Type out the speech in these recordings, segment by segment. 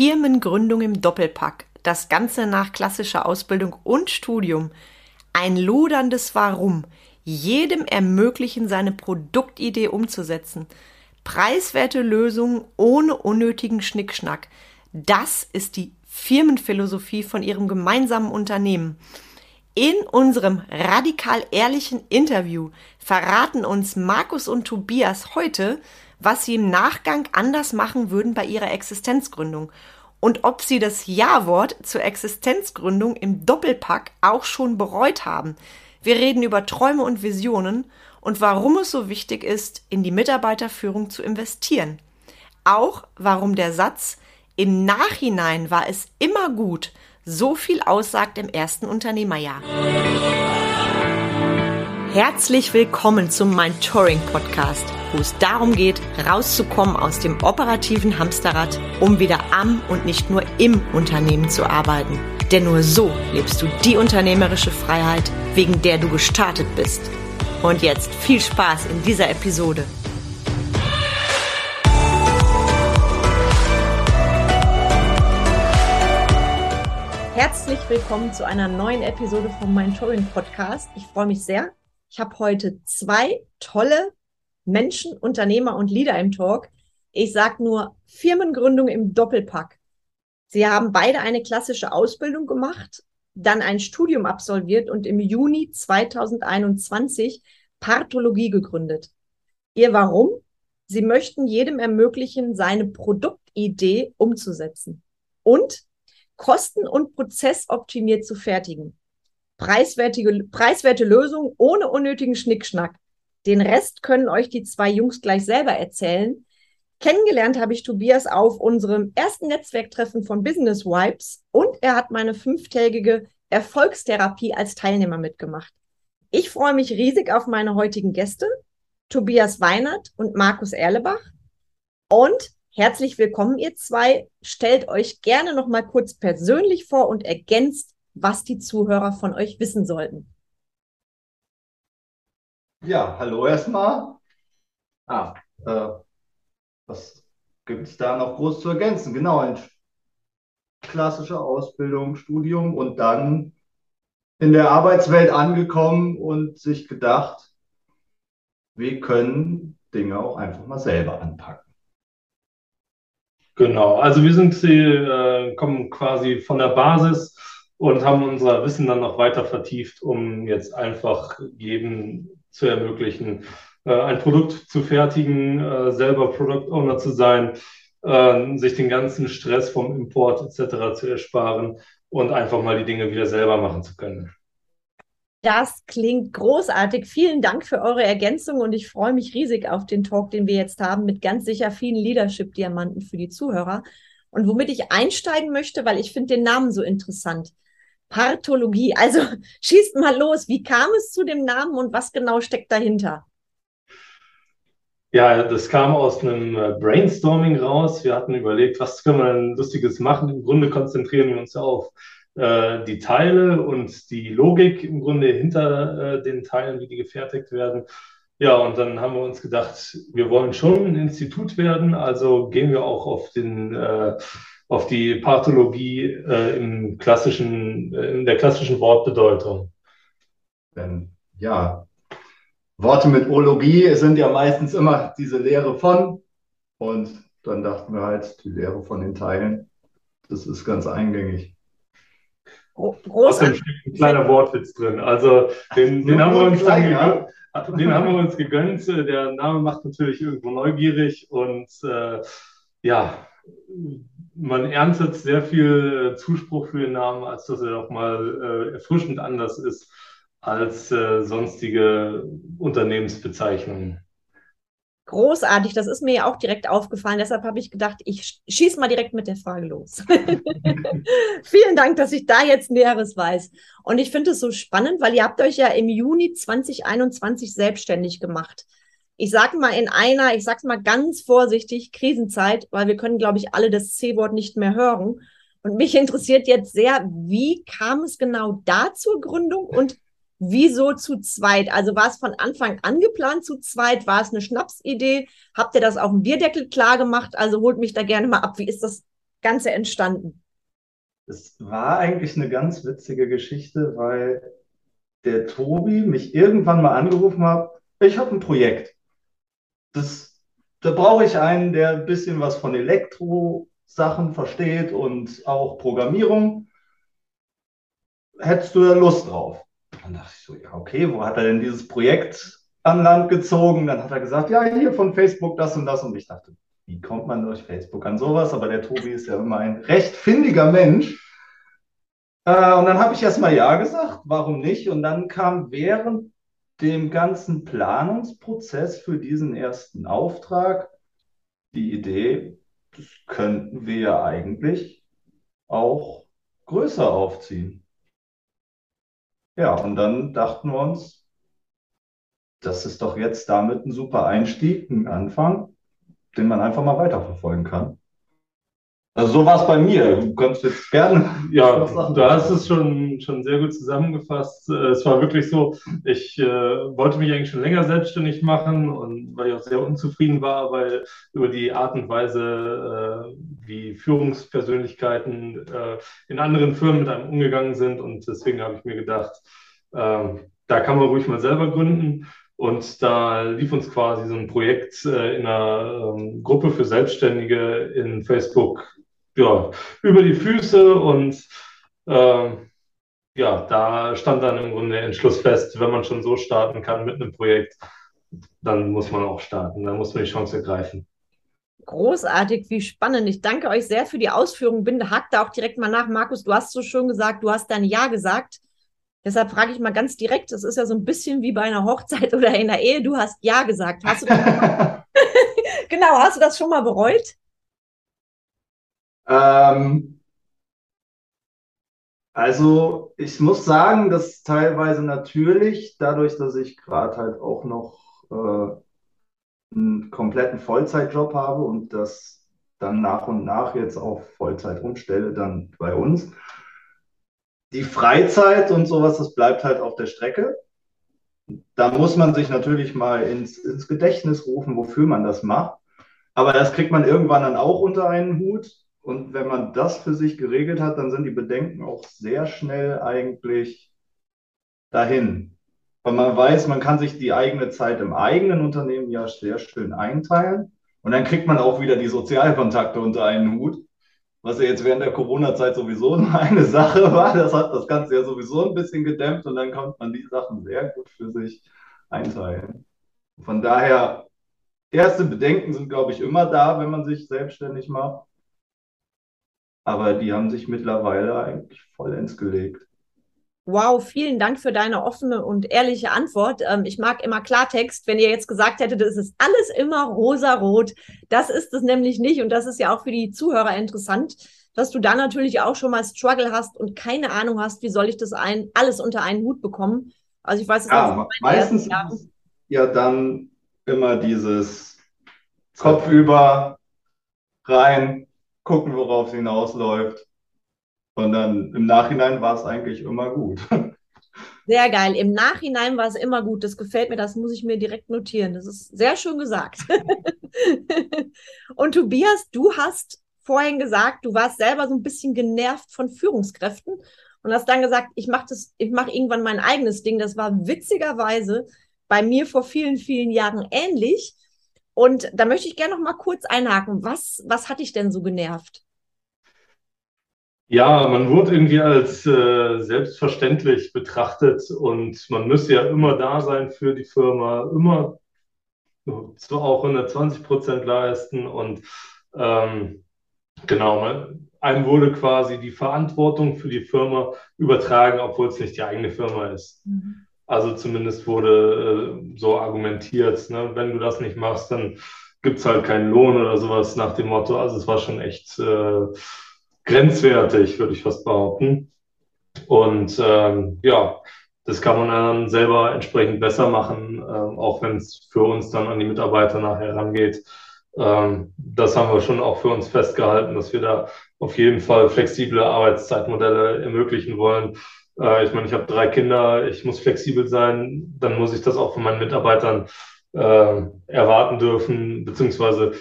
Firmengründung im Doppelpack, das Ganze nach klassischer Ausbildung und Studium, ein loderndes Warum, jedem ermöglichen, seine Produktidee umzusetzen, preiswerte Lösungen ohne unnötigen Schnickschnack. Das ist die Firmenphilosophie von ihrem gemeinsamen Unternehmen. In unserem radikal ehrlichen Interview verraten uns Markus und Tobias heute, was sie im Nachgang anders machen würden bei ihrer Existenzgründung und ob sie das Ja-Wort zur Existenzgründung im Doppelpack auch schon bereut haben. Wir reden über Träume und Visionen und warum es so wichtig ist, in die Mitarbeiterführung zu investieren. Auch warum der Satz im Nachhinein war es immer gut, so viel aussagt im ersten Unternehmerjahr. Herzlich willkommen zum Mind Touring Podcast, wo es darum geht, rauszukommen aus dem operativen Hamsterrad, um wieder am und nicht nur im Unternehmen zu arbeiten. Denn nur so lebst du die unternehmerische Freiheit, wegen der du gestartet bist. Und jetzt viel Spaß in dieser Episode. Herzlich willkommen zu einer neuen Episode vom Mind Touring Podcast. Ich freue mich sehr. Ich habe heute zwei tolle Menschen, Unternehmer und Leader im Talk. Ich sage nur Firmengründung im Doppelpack. Sie haben beide eine klassische Ausbildung gemacht, dann ein Studium absolviert und im Juni 2021 Pathologie gegründet. Ihr Warum? Sie möchten jedem ermöglichen, seine Produktidee umzusetzen. Und kosten- und prozessoptimiert zu fertigen. Preiswertige, preiswerte Lösung ohne unnötigen Schnickschnack. Den Rest können euch die zwei Jungs gleich selber erzählen. Kennengelernt habe ich Tobias auf unserem ersten Netzwerktreffen von Business Wipes und er hat meine fünftägige Erfolgstherapie als Teilnehmer mitgemacht. Ich freue mich riesig auf meine heutigen Gäste, Tobias Weinert und Markus Erlebach. Und Herzlich willkommen, ihr zwei. Stellt euch gerne noch mal kurz persönlich vor und ergänzt, was die Zuhörer von euch wissen sollten. Ja, hallo erstmal. Ah, äh, was gibt es da noch groß zu ergänzen? Genau, eine klassische Ausbildung, Studium und dann in der Arbeitswelt angekommen und sich gedacht, wir können Dinge auch einfach mal selber anpacken. Genau, also wir sind, äh, kommen quasi von der Basis und haben unser Wissen dann noch weiter vertieft, um jetzt einfach jedem zu ermöglichen, äh, ein Produkt zu fertigen, äh, selber Product Owner zu sein, äh, sich den ganzen Stress vom Import etc. zu ersparen und einfach mal die Dinge wieder selber machen zu können. Das klingt großartig. Vielen Dank für eure Ergänzung und ich freue mich riesig auf den Talk, den wir jetzt haben, mit ganz sicher vielen Leadership-Diamanten für die Zuhörer. Und womit ich einsteigen möchte, weil ich finde den Namen so interessant. Parthologie. Also schießt mal los. Wie kam es zu dem Namen und was genau steckt dahinter? Ja, das kam aus einem äh, Brainstorming raus. Wir hatten überlegt, was können wir denn Lustiges machen. Im Grunde konzentrieren wir uns auf äh, die Teile und die Logik im Grunde hinter äh, den Teilen, wie die gefertigt werden. Ja, und dann haben wir uns gedacht, wir wollen schon ein Institut werden, also gehen wir auch auf den äh, auf die Pathologie äh, im klassischen, äh, in der klassischen Wortbedeutung. Denn, ja, Worte mit Ologie sind ja meistens immer diese Lehre von. Und dann dachten wir halt, die Lehre von den Teilen, das ist ganz eingängig. Großartig. ein kleiner Wortwitz drin. Also den, den haben wir uns dann ja. den haben wir uns gegönnt. Der Name macht natürlich irgendwo neugierig und äh, ja, man erntet sehr viel Zuspruch für den Namen, als dass er auch mal äh, erfrischend anders ist als äh, sonstige Unternehmensbezeichnungen. Großartig, das ist mir ja auch direkt aufgefallen. Deshalb habe ich gedacht, ich schieße mal direkt mit der Frage los. Vielen Dank, dass ich da jetzt Näheres weiß. Und ich finde es so spannend, weil ihr habt euch ja im Juni 2021 selbstständig gemacht. Ich sage mal in einer, ich sage es mal ganz vorsichtig, Krisenzeit, weil wir können, glaube ich, alle das C-Wort nicht mehr hören. Und mich interessiert jetzt sehr, wie kam es genau da zur Gründung und Wieso zu zweit? Also war es von Anfang an geplant zu zweit? War es eine Schnapsidee? Habt ihr das auf dem Bierdeckel klar gemacht? Also holt mich da gerne mal ab. Wie ist das Ganze entstanden? Es war eigentlich eine ganz witzige Geschichte, weil der Tobi mich irgendwann mal angerufen hat, ich habe ein Projekt. Das, da brauche ich einen, der ein bisschen was von Elektro-Sachen versteht und auch Programmierung. Hättest du da Lust drauf? Dann dachte ich so, ja, okay, wo hat er denn dieses Projekt an Land gezogen? Dann hat er gesagt, ja, hier von Facebook das und das. Und ich dachte, wie kommt man durch Facebook an sowas? Aber der Tobi ist ja immer ein recht findiger Mensch. Äh, und dann habe ich erstmal Ja gesagt, warum nicht? Und dann kam während dem ganzen Planungsprozess für diesen ersten Auftrag die Idee, das könnten wir ja eigentlich auch größer aufziehen. Ja, und dann dachten wir uns, das ist doch jetzt damit ein super Einstieg, ein Anfang, den man einfach mal weiterverfolgen kann. Also so war es bei mir. Du kannst jetzt gerne. Ja, du hast es schon, schon sehr gut zusammengefasst. Äh, es war wirklich so, ich äh, wollte mich eigentlich schon länger selbstständig machen und weil ich auch sehr unzufrieden war, weil über die Art und Weise, äh, wie Führungspersönlichkeiten äh, in anderen Firmen mit einem umgegangen sind. Und deswegen habe ich mir gedacht, ähm, da kann man ruhig mal selber gründen. Und da lief uns quasi so ein Projekt äh, in einer ähm, Gruppe für Selbstständige in Facebook ja, über die Füße und äh, ja, da stand dann im Grunde der Entschluss fest, wenn man schon so starten kann mit einem Projekt, dann muss man auch starten, dann muss man die Chance ergreifen. Großartig, wie spannend. Ich danke euch sehr für die Ausführungen. Bin hakt da auch direkt mal nach. Markus, du hast so schön gesagt, du hast dein Ja gesagt. Deshalb frage ich mal ganz direkt, das ist ja so ein bisschen wie bei einer Hochzeit oder in der Ehe, du hast Ja gesagt. Hast du das genau, hast du das schon mal bereut? Ähm, also ich muss sagen, dass teilweise natürlich, dadurch, dass ich gerade halt auch noch äh, einen kompletten Vollzeitjob habe und das dann nach und nach jetzt auf Vollzeit umstelle, dann bei uns. Die Freizeit und sowas, das bleibt halt auf der Strecke. Da muss man sich natürlich mal ins, ins Gedächtnis rufen, wofür man das macht. Aber das kriegt man irgendwann dann auch unter einen Hut. Und wenn man das für sich geregelt hat, dann sind die Bedenken auch sehr schnell eigentlich dahin. Weil man weiß, man kann sich die eigene Zeit im eigenen Unternehmen ja sehr schön einteilen. Und dann kriegt man auch wieder die Sozialkontakte unter einen Hut, was ja jetzt während der Corona-Zeit sowieso eine Sache war. Das hat das Ganze ja sowieso ein bisschen gedämpft und dann konnte man die Sachen sehr gut für sich einteilen. Von daher, erste Bedenken sind, glaube ich, immer da, wenn man sich selbstständig macht. Aber die haben sich mittlerweile eigentlich vollends gelegt. Wow, vielen Dank für deine offene und ehrliche Antwort. Ähm, ich mag immer Klartext. Wenn ihr jetzt gesagt hättet, es ist alles immer rosa-rot, das ist es nämlich nicht. Und das ist ja auch für die Zuhörer interessant, dass du da natürlich auch schon mal Struggle hast und keine Ahnung hast, wie soll ich das ein, alles unter einen Hut bekommen. Also ich weiß es ja, meistens ja dann immer dieses Kopf über rein, gucken, worauf es hinausläuft. Und dann im Nachhinein war es eigentlich immer gut. Sehr geil. Im Nachhinein war es immer gut. Das gefällt mir, das muss ich mir direkt notieren. Das ist sehr schön gesagt. Und Tobias, du hast vorhin gesagt, du warst selber so ein bisschen genervt von Führungskräften und hast dann gesagt, ich mache das, irgendwann mein eigenes Ding. Das war witzigerweise bei mir vor vielen, vielen Jahren ähnlich. Und da möchte ich gerne noch mal kurz einhaken. Was, was hat dich denn so genervt? Ja, man wurde irgendwie als äh, selbstverständlich betrachtet und man müsste ja immer da sein für die Firma, immer so auch 120 Prozent leisten und ähm, genau, einem wurde quasi die Verantwortung für die Firma übertragen, obwohl es nicht die eigene Firma ist. Mhm. Also zumindest wurde äh, so argumentiert, ne? wenn du das nicht machst, dann gibt es halt keinen Lohn oder sowas nach dem Motto. Also es war schon echt äh, grenzwertig, würde ich fast behaupten. Und ähm, ja, das kann man dann selber entsprechend besser machen, ähm, auch wenn es für uns dann an die Mitarbeiter nachher rangeht. Ähm, das haben wir schon auch für uns festgehalten, dass wir da auf jeden Fall flexible Arbeitszeitmodelle ermöglichen wollen. Äh, ich meine, ich habe drei Kinder, ich muss flexibel sein, dann muss ich das auch von meinen Mitarbeitern äh, erwarten dürfen, beziehungsweise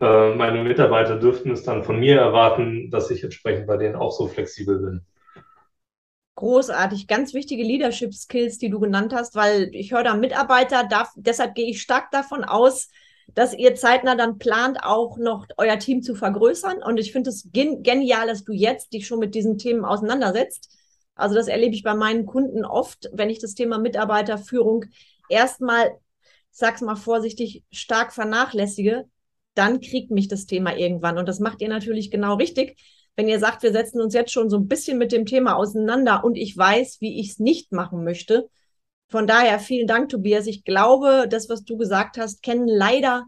äh, meine Mitarbeiter dürften es dann von mir erwarten, dass ich entsprechend bei denen auch so flexibel bin. Großartig, ganz wichtige Leadership Skills, die du genannt hast, weil ich höre da Mitarbeiter, darf, deshalb gehe ich stark davon aus, dass ihr zeitnah dann plant, auch noch euer Team zu vergrößern. Und ich finde es gen genial, dass du jetzt dich schon mit diesen Themen auseinandersetzt. Also das erlebe ich bei meinen Kunden oft, wenn ich das Thema Mitarbeiterführung erstmal, sag's mal vorsichtig, stark vernachlässige, dann kriegt mich das Thema irgendwann. Und das macht ihr natürlich genau richtig. Wenn ihr sagt, wir setzen uns jetzt schon so ein bisschen mit dem Thema auseinander und ich weiß, wie ich es nicht machen möchte. Von daher vielen Dank, Tobias. Ich glaube, das, was du gesagt hast, kennen leider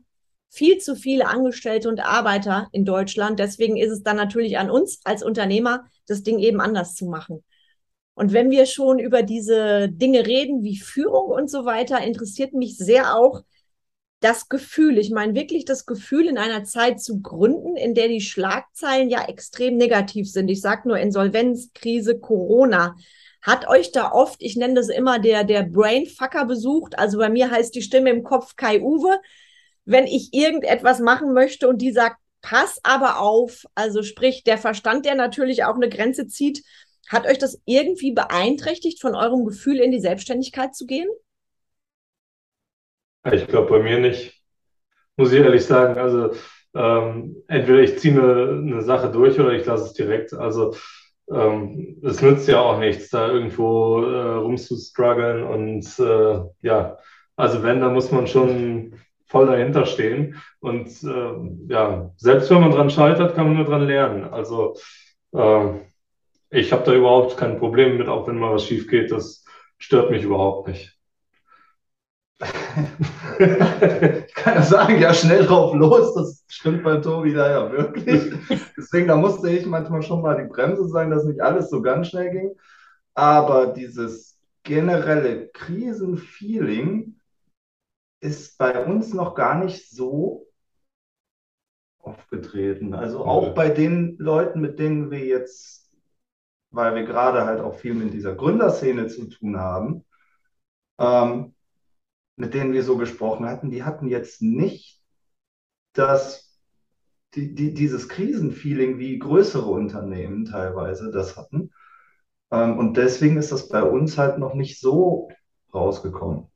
viel zu viele Angestellte und Arbeiter in Deutschland. Deswegen ist es dann natürlich an uns als Unternehmer, das Ding eben anders zu machen. Und wenn wir schon über diese Dinge reden, wie Führung und so weiter, interessiert mich sehr auch, das Gefühl, ich meine wirklich das Gefühl, in einer Zeit zu gründen, in der die Schlagzeilen ja extrem negativ sind. Ich sage nur Insolvenz, Krise, Corona. Hat euch da oft, ich nenne das immer der, der Brainfucker besucht? Also bei mir heißt die Stimme im Kopf Kai Uwe. Wenn ich irgendetwas machen möchte und die sagt, pass aber auf, also sprich der Verstand, der natürlich auch eine Grenze zieht, hat euch das irgendwie beeinträchtigt, von eurem Gefühl in die Selbstständigkeit zu gehen? Ich glaube bei mir nicht, muss ich ehrlich sagen. Also ähm, entweder ich ziehe eine, eine Sache durch oder ich lasse es direkt. Also ähm, es nützt ja auch nichts, da irgendwo äh, rumzustruggeln und äh, ja, also wenn, da muss man schon voll dahinter stehen. Und äh, ja, selbst wenn man dran scheitert, kann man nur dran lernen. Also äh, ich habe da überhaupt kein Problem mit, auch wenn mal was schief geht, das stört mich überhaupt nicht ich kann ja sagen, ja, schnell drauf los, das stimmt bei Tobi da ja wirklich. Deswegen, da musste ich manchmal schon mal die Bremse sein, dass nicht alles so ganz schnell ging. Aber dieses generelle Krisenfeeling ist bei uns noch gar nicht so aufgetreten. Also auch bei den Leuten, mit denen wir jetzt, weil wir gerade halt auch viel mit dieser Gründerszene zu tun haben, ähm, mit denen wir so gesprochen hatten, die hatten jetzt nicht das, die, die, dieses Krisenfeeling, wie größere Unternehmen teilweise das hatten. Ähm, und deswegen ist das bei uns halt noch nicht so rausgekommen.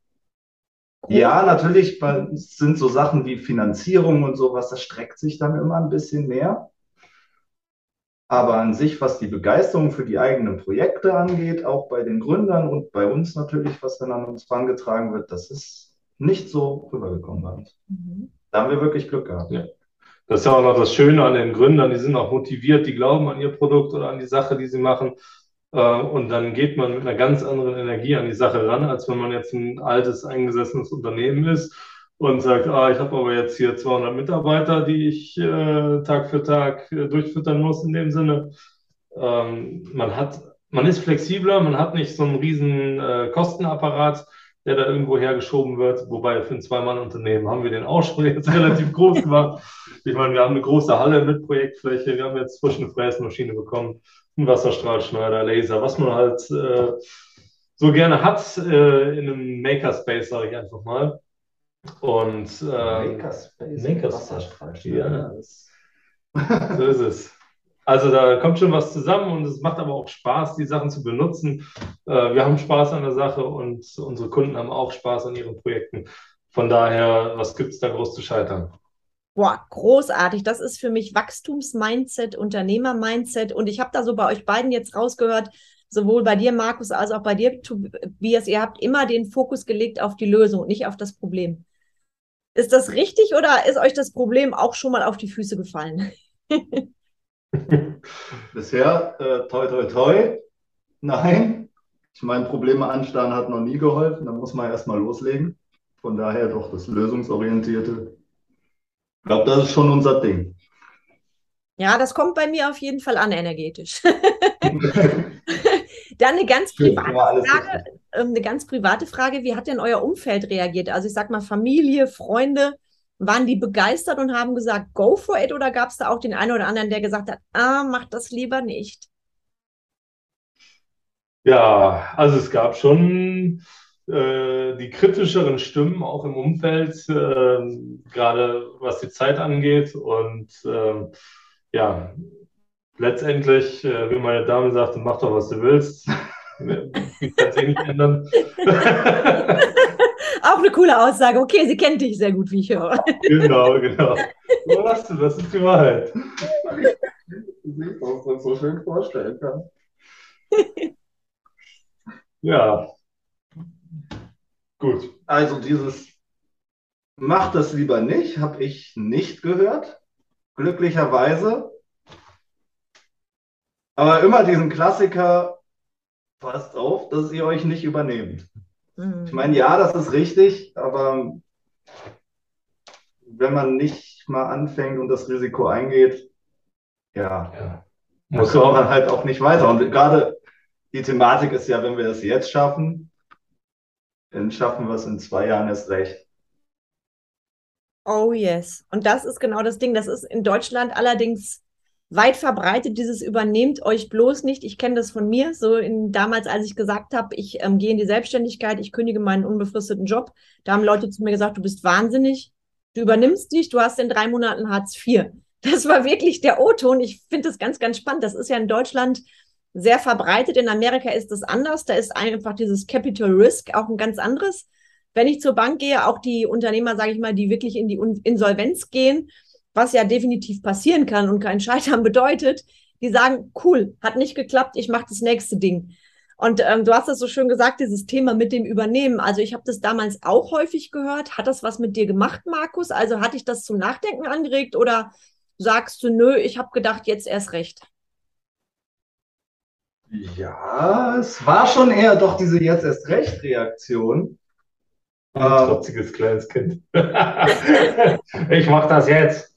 Cool. Ja, natürlich sind so Sachen wie Finanzierung und sowas, das streckt sich dann immer ein bisschen mehr. Aber an sich, was die Begeisterung für die eigenen Projekte angeht, auch bei den Gründern und bei uns natürlich, was dann an uns herangetragen wird, das ist nicht so rübergekommen bei uns. Mhm. Da haben wir wirklich Glück gehabt. Ja. Das ist ja auch noch das Schöne an den Gründern, die sind auch motiviert, die glauben an ihr Produkt oder an die Sache, die sie machen. Äh, und dann geht man mit einer ganz anderen Energie an die Sache ran, als wenn man jetzt ein altes, eingesessenes Unternehmen ist und sagt, ah, ich habe aber jetzt hier 200 Mitarbeiter, die ich äh, Tag für Tag äh, durchfüttern muss in dem Sinne. Ähm, man hat, man ist flexibler, man hat nicht so einen riesen äh, Kostenapparat, der da irgendwo hergeschoben wird. Wobei für ein Zwei-Mann-Unternehmen haben wir den schon jetzt relativ groß gemacht. Ich meine, wir haben eine große Halle mit Projektfläche, wir haben jetzt frisch eine Fräsmaschine bekommen, einen Wasserstrahlschneider, Laser, was man halt äh, so gerne hat äh, in einem Makerspace, sage ich einfach mal. Und ähm, Makerspace. Makerspace. Ja. so ist es. Also da kommt schon was zusammen und es macht aber auch Spaß, die Sachen zu benutzen. Äh, wir haben Spaß an der Sache und unsere Kunden haben auch Spaß an ihren Projekten. Von daher, was gibt es da groß zu scheitern? Boah, großartig. Das ist für mich Wachstumsmindset, Unternehmermindset. Und ich habe da so bei euch beiden jetzt rausgehört, sowohl bei dir, Markus, als auch bei dir, Tobias, ihr habt immer den Fokus gelegt auf die Lösung, nicht auf das Problem. Ist das richtig oder ist euch das Problem auch schon mal auf die Füße gefallen? Bisher, äh, toi, toi, toi, nein. Ich meine, Probleme anstarren hat noch nie geholfen. Da muss man erstmal loslegen. Von daher doch das Lösungsorientierte. Ich glaube, das ist schon unser Ding. Ja, das kommt bei mir auf jeden Fall an, energetisch. Dann eine ganz private Frage, eine ganz private Frage. Wie hat denn euer Umfeld reagiert? Also ich sag mal Familie, Freunde, waren die begeistert und haben gesagt, go for it oder gab es da auch den einen oder anderen, der gesagt hat, ah, mach das lieber nicht? Ja, also es gab schon äh, die kritischeren Stimmen auch im Umfeld, äh, gerade was die Zeit angeht. Und äh, ja, letztendlich, äh, wie meine Dame sagte, mach doch, was du willst. Ich kann es eh nicht ändern. Auch eine coole Aussage. Okay, sie kennt dich sehr gut, wie ich höre. Genau, genau. So hast du, das ist die Wahrheit. Wie man es so schön vorstellen kann. Ja. Gut. Also dieses Mach das lieber nicht, habe ich nicht gehört. Glücklicherweise. Aber immer diesen Klassiker, passt auf, dass ihr euch nicht übernehmt. Ich meine, ja, das ist richtig, aber wenn man nicht mal anfängt und das Risiko eingeht, ja, Ja. Muss man halt auch nicht weiter. Und gerade die Thematik ist ja, wenn wir das jetzt schaffen, dann schaffen wir es in zwei Jahren erst recht. Oh yes. Und das ist genau das Ding. Das ist in Deutschland allerdings weit verbreitet, dieses übernehmt euch bloß nicht. Ich kenne das von mir, so in, damals, als ich gesagt habe, ich ähm, gehe in die Selbstständigkeit, ich kündige meinen unbefristeten Job. Da haben Leute zu mir gesagt, du bist wahnsinnig, du übernimmst dich, du hast in drei Monaten Hartz IV. Das war wirklich der O-Ton. Ich finde das ganz, ganz spannend. Das ist ja in Deutschland sehr verbreitet. In Amerika ist das anders. Da ist einfach dieses Capital Risk auch ein ganz anderes. Wenn ich zur Bank gehe, auch die Unternehmer, sage ich mal, die wirklich in die Insolvenz gehen, was ja definitiv passieren kann und kein Scheitern bedeutet, die sagen, cool, hat nicht geklappt, ich mache das nächste Ding. Und ähm, du hast das so schön gesagt, dieses Thema mit dem Übernehmen. Also ich habe das damals auch häufig gehört. Hat das was mit dir gemacht, Markus? Also hat dich das zum Nachdenken angeregt oder sagst du, nö, ich habe gedacht, jetzt erst recht? Ja, es war schon eher doch diese jetzt erst recht Reaktion. ein Äh, trotziges kleines Kind. Ich mach das jetzt.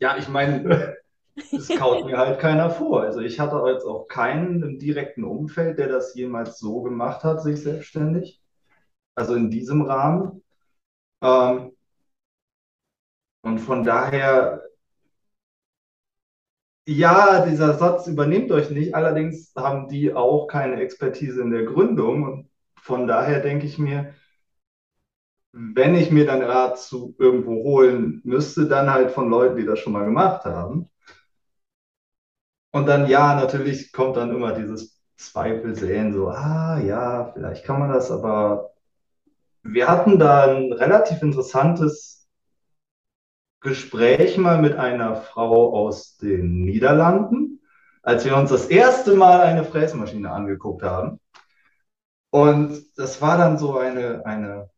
Ja, ich meine, es kaut mir halt keiner vor. Also ich hatte jetzt auch keinen im direkten Umfeld, der das jemals so gemacht hat, sich selbstständig. Also in diesem Rahmen. Ähm, und von daher, ja, dieser Satz übernehmt euch nicht. Allerdings haben die auch keine Expertise in der Gründung. Und von daher denke ich mir, wenn ich mir dann Rat zu irgendwo holen müsste, dann halt von Leuten, die das schon mal gemacht haben. Und dann, ja, natürlich kommt dann immer dieses Zweifelsehen, so, ah, ja, vielleicht kann man das, aber wir hatten da ein relativ interessantes Gespräch mal mit einer Frau aus den Niederlanden, als wir uns das erste Mal eine Fräsmaschine angeguckt haben. Und das war dann so eine, eine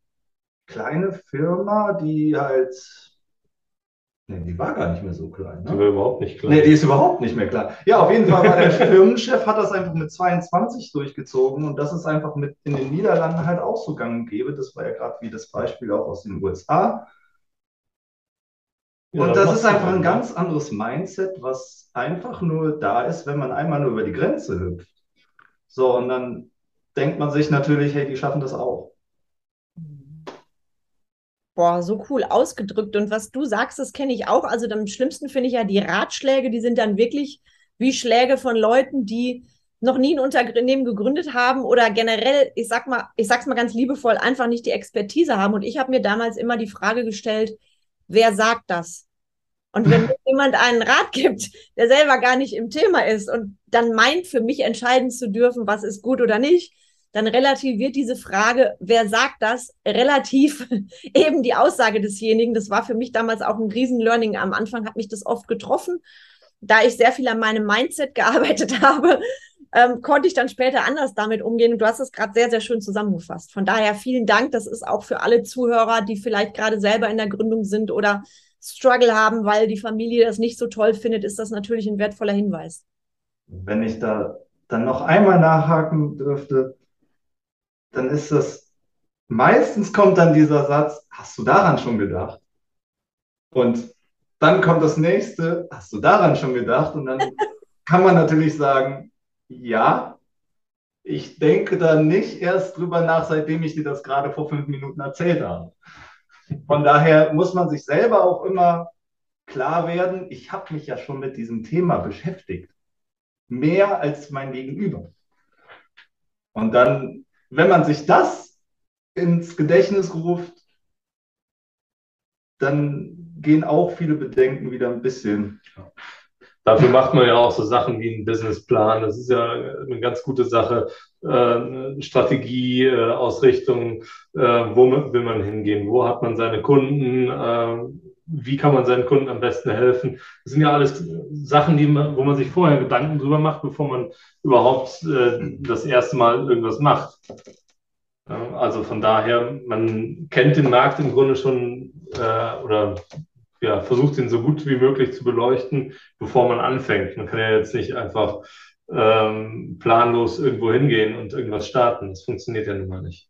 kleine Firma, die halt, nee, die war gar nicht mehr so klein, Die ne? war überhaupt nicht klar. Nee, die ist überhaupt nicht mehr klar. Ja, auf jeden Fall war der Firmenchef, hat das einfach mit 22 durchgezogen und das ist einfach mit in den Niederlanden halt auch so gang und gäbe. Das war ja gerade wie das Beispiel auch aus den USA. Ja, Und das das ist einfach ein ganz anderes Mindset, was einfach nur da ist, wenn man einmal nur über die Grenze hüpft. So, und dann denkt man sich natürlich, hey, die schaffen das auch. Boah, so cool ausgedrückt. Und was du sagst, das kenne ich auch. Also am schlimmsten finde ich ja die Ratschläge, die sind dann wirklich wie Schläge von Leuten, die noch nie ein Unternehmen gegründet haben oder generell, ich sag mal, ich sag's mal ganz liebevoll, einfach nicht die Expertise haben. Und ich habe mir damals immer die Frage gestellt, wer sagt das? Und wenn jemand einen Rat gibt, der selber gar nicht im Thema ist und dann meint, für mich entscheiden zu dürfen, was ist gut oder nicht, dann relativiert diese Frage, wer sagt das, relativ eben die Aussage desjenigen. Das war für mich damals auch ein Riesen-Learning. Am Anfang hat mich das oft getroffen. Da ich sehr viel an meinem Mindset gearbeitet habe, ähm, konnte ich dann später anders damit umgehen. Und du hast es gerade sehr, sehr schön zusammengefasst. Von daher vielen Dank. Das ist auch für alle Zuhörer, die vielleicht gerade selber in der Gründung sind oder Struggle haben, weil die Familie das nicht so toll findet, ist das natürlich ein wertvoller Hinweis. Wenn ich da dann noch einmal nachhaken dürfte, dann ist das, meistens kommt dann dieser Satz, hast du daran schon gedacht? Und dann kommt das nächste, hast du daran schon gedacht? Und dann kann man natürlich sagen, ja, ich denke da nicht erst drüber nach, seitdem ich dir das gerade vor fünf Minuten erzählt habe. Von daher muss man sich selber auch immer klar werden, ich habe mich ja schon mit diesem Thema beschäftigt. Mehr als mein Gegenüber. Und dann, wenn man sich das ins Gedächtnis ruft, dann gehen auch viele Bedenken wieder ein bisschen. Dafür macht man ja auch so Sachen wie einen Businessplan. Das ist ja eine ganz gute Sache. Äh, Strategie, äh, Ausrichtung, äh, wo will man hingehen? Wo hat man seine Kunden? Wie kann man seinen Kunden am besten helfen? Das sind ja alles Sachen, die man, wo man sich vorher Gedanken drüber macht, bevor man überhaupt äh, das erste Mal irgendwas macht. Ja, also von daher, man kennt den Markt im Grunde schon äh, oder ja, versucht ihn so gut wie möglich zu beleuchten, bevor man anfängt. Man kann ja jetzt nicht einfach ähm, planlos irgendwo hingehen und irgendwas starten. Das funktioniert ja nun mal nicht.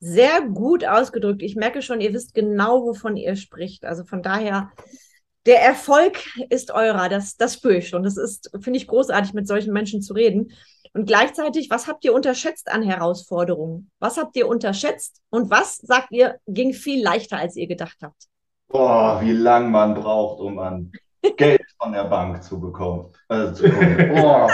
Sehr gut ausgedrückt. Ich merke schon, ihr wisst genau, wovon ihr spricht. Also von daher, der Erfolg ist eurer. Das, das spüre ich schon. Das ist, finde ich, großartig, mit solchen Menschen zu reden. Und gleichzeitig, was habt ihr unterschätzt an Herausforderungen? Was habt ihr unterschätzt? Und was, sagt ihr, ging viel leichter, als ihr gedacht habt? Boah, wie lang man braucht, um an Geld von der Bank zu bekommen. Also zu Boah.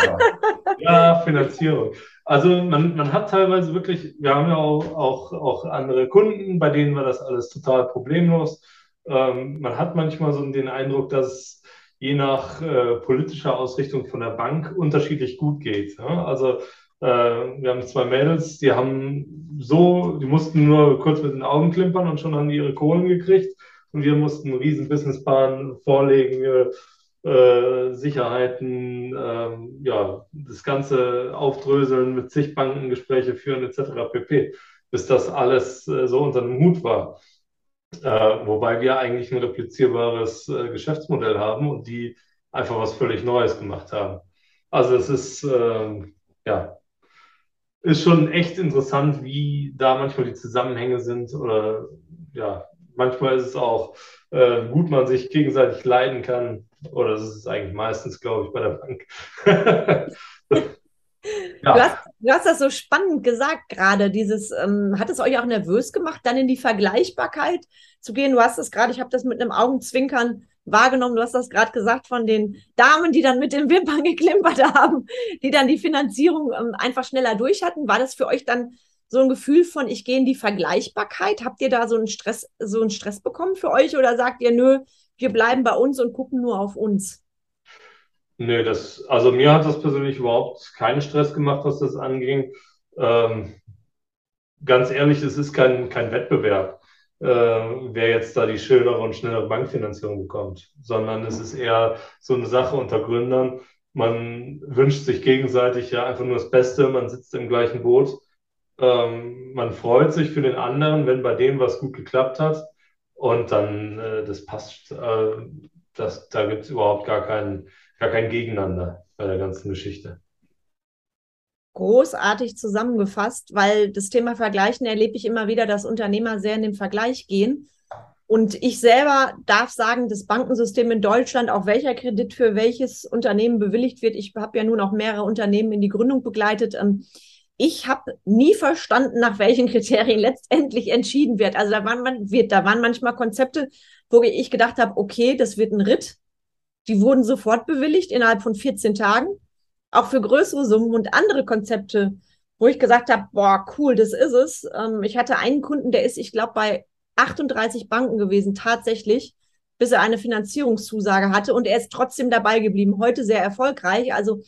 ja, Finanzierung. Also man, man hat teilweise wirklich, wir haben ja auch, auch, auch andere Kunden, bei denen war das alles total problemlos. Ähm, man hat manchmal so den Eindruck, dass je nach äh, politischer Ausrichtung von der Bank unterschiedlich gut geht. Ja? Also äh, wir haben zwei Mädels, die haben so, die mussten nur kurz mit den Augen klimpern und schon haben die ihre Kohlen gekriegt. Und wir mussten einen riesen Businessplan vorlegen, äh, äh, Sicherheiten, ähm, ja, das Ganze aufdröseln, mit zig Banken Gespräche führen etc. pp. Bis das alles äh, so unter dem Hut war. Äh, wobei wir eigentlich ein replizierbares äh, Geschäftsmodell haben und die einfach was völlig Neues gemacht haben. Also es ist, äh, ja, ist schon echt interessant, wie da manchmal die Zusammenhänge sind oder ja, manchmal ist es auch äh, gut, man sich gegenseitig leiden kann. Oder das ist es eigentlich meistens, glaube ich, bei der Bank. ja. du, hast, du, hast, das so spannend gesagt gerade. Dieses ähm, hat es euch auch nervös gemacht, dann in die Vergleichbarkeit zu gehen. Du hast es gerade, ich habe das mit einem Augenzwinkern wahrgenommen. Du hast das gerade gesagt von den Damen, die dann mit den Wimpern geklimpert haben, die dann die Finanzierung ähm, einfach schneller durch hatten. War das für euch dann so ein Gefühl von, ich gehe in die Vergleichbarkeit? Habt ihr da so einen Stress, so einen Stress bekommen für euch oder sagt ihr, nö, wir bleiben bei uns und gucken nur auf uns? Nö, das, also mir hat das persönlich überhaupt keinen Stress gemacht, was das anging. Ähm, ganz ehrlich, es ist kein, kein Wettbewerb, äh, wer jetzt da die schönere und schnellere Bankfinanzierung bekommt, sondern es ist eher so eine Sache unter Gründern. Man wünscht sich gegenseitig ja einfach nur das Beste, man sitzt im gleichen Boot ähm, man freut sich für den anderen, wenn bei dem was gut geklappt hat. Und dann, äh, das passt, äh, das, da gibt es überhaupt gar kein, gar kein Gegeneinander bei der ganzen Geschichte. Großartig zusammengefasst, weil das Thema Vergleichen erlebe ich immer wieder, dass Unternehmer sehr in den Vergleich gehen. Und ich selber darf sagen, das Bankensystem in Deutschland, auch welcher Kredit für welches Unternehmen bewilligt wird, ich habe ja nun auch mehrere Unternehmen in die Gründung begleitet. Ähm, ich habe nie verstanden, nach welchen Kriterien letztendlich entschieden wird. Also da waren, man, wird, da waren manchmal Konzepte, wo ich gedacht habe, okay, das wird ein Ritt. Die wurden sofort bewilligt innerhalb von 14 Tagen, auch für größere Summen und andere Konzepte, wo ich gesagt habe, boah, cool, das ist es. Ähm, ich hatte einen Kunden, der ist, ich glaube, bei 38 Banken gewesen, tatsächlich, bis er eine Finanzierungszusage hatte und er ist trotzdem dabei geblieben. Heute sehr erfolgreich. Also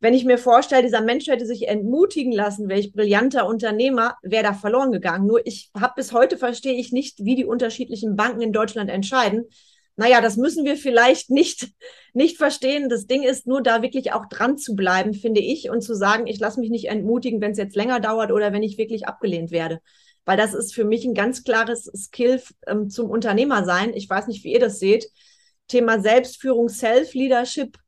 wenn ich mir vorstelle, dieser Mensch hätte sich entmutigen lassen, welch brillanter Unternehmer, wäre da verloren gegangen. Nur ich habe bis heute verstehe ich nicht, wie die unterschiedlichen Banken in Deutschland entscheiden. Naja, das müssen wir vielleicht nicht, nicht verstehen. Das Ding ist nur, da wirklich auch dran zu bleiben, finde ich, und zu sagen, ich lasse mich nicht entmutigen, wenn es jetzt länger dauert oder wenn ich wirklich abgelehnt werde. Weil das ist für mich ein ganz klares Skill ähm, zum Unternehmer sein. Ich weiß nicht, wie ihr das seht. Thema Selbstführung, Self-Leadership,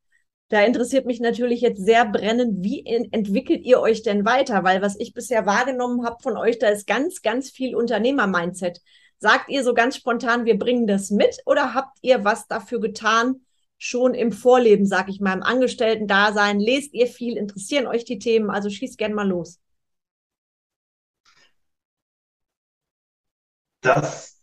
da interessiert mich natürlich jetzt sehr brennend, wie entwickelt ihr euch denn weiter? Weil was ich bisher wahrgenommen habe von euch, da ist ganz, ganz viel Unternehmer-Mindset. Sagt ihr so ganz spontan, wir bringen das mit oder habt ihr was dafür getan, schon im Vorleben, sag ich mal, im Angestellten-Dasein? Lest ihr viel? Interessieren euch die Themen? Also schießt gern mal los. Das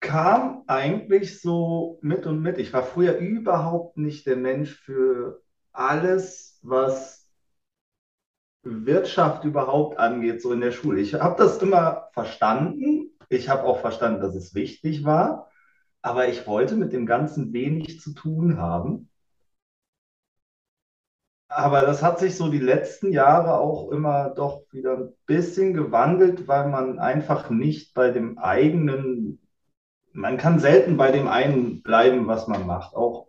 kam eigentlich so mit und mit. Ich war früher überhaupt nicht der Mensch für alles, was Wirtschaft überhaupt angeht, so in der Schule. Ich habe das immer verstanden. Ich habe auch verstanden, dass es wichtig war. Aber ich wollte mit dem Ganzen wenig zu tun haben. Aber das hat sich so die letzten Jahre auch immer doch wieder ein bisschen gewandelt, weil man einfach nicht bei dem eigenen, man kann selten bei dem einen bleiben, was man macht. Auch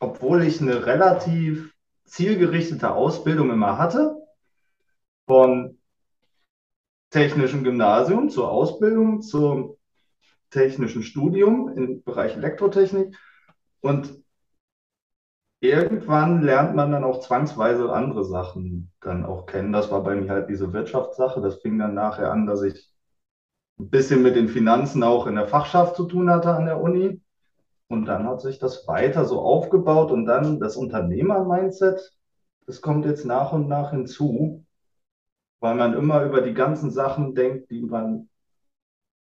obwohl ich eine relativ zielgerichtete Ausbildung immer hatte, von technischen Gymnasium zur Ausbildung, zum technischen Studium im Bereich Elektrotechnik. Und irgendwann lernt man dann auch zwangsweise andere Sachen dann auch kennen. Das war bei mir halt diese Wirtschaftssache. Das fing dann nachher an, dass ich ein bisschen mit den Finanzen auch in der Fachschaft zu tun hatte an der Uni. Und dann hat sich das weiter so aufgebaut und dann das Unternehmer-Mindset, das kommt jetzt nach und nach hinzu, weil man immer über die ganzen Sachen denkt, die man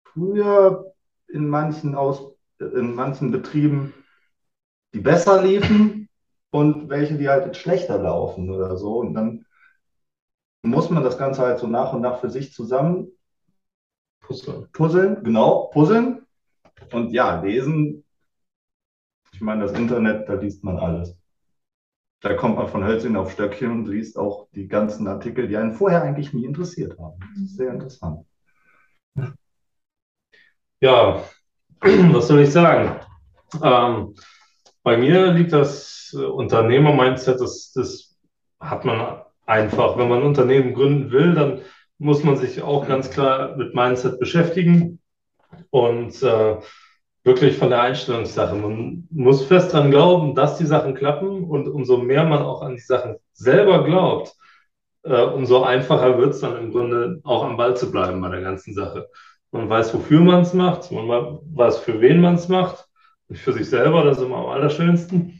früher in manchen, Aus in manchen Betrieben, die besser liefen und welche, die halt schlechter laufen oder so. Und dann muss man das Ganze halt so nach und nach für sich zusammen puzzeln. Puzzeln, genau, puzzeln. Und ja, lesen ich meine, das Internet, da liest man alles. Da kommt man von Hölzchen auf Stöckchen und liest auch die ganzen Artikel, die einen vorher eigentlich nie interessiert haben. Das ist sehr interessant. Ja, was soll ich sagen? Ähm, bei mir liegt das äh, Unternehmer-Mindset, das, das hat man einfach. Wenn man ein Unternehmen gründen will, dann muss man sich auch ganz klar mit Mindset beschäftigen. Und äh, wirklich von der Einstellungssache. Man muss fest daran glauben, dass die Sachen klappen und umso mehr man auch an die Sachen selber glaubt, äh, umso einfacher wird es dann im Grunde auch am Ball zu bleiben bei der ganzen Sache. Man weiß, wofür man es macht, man weiß, für wen man es macht. Und für sich selber, das ist immer am allerschönsten.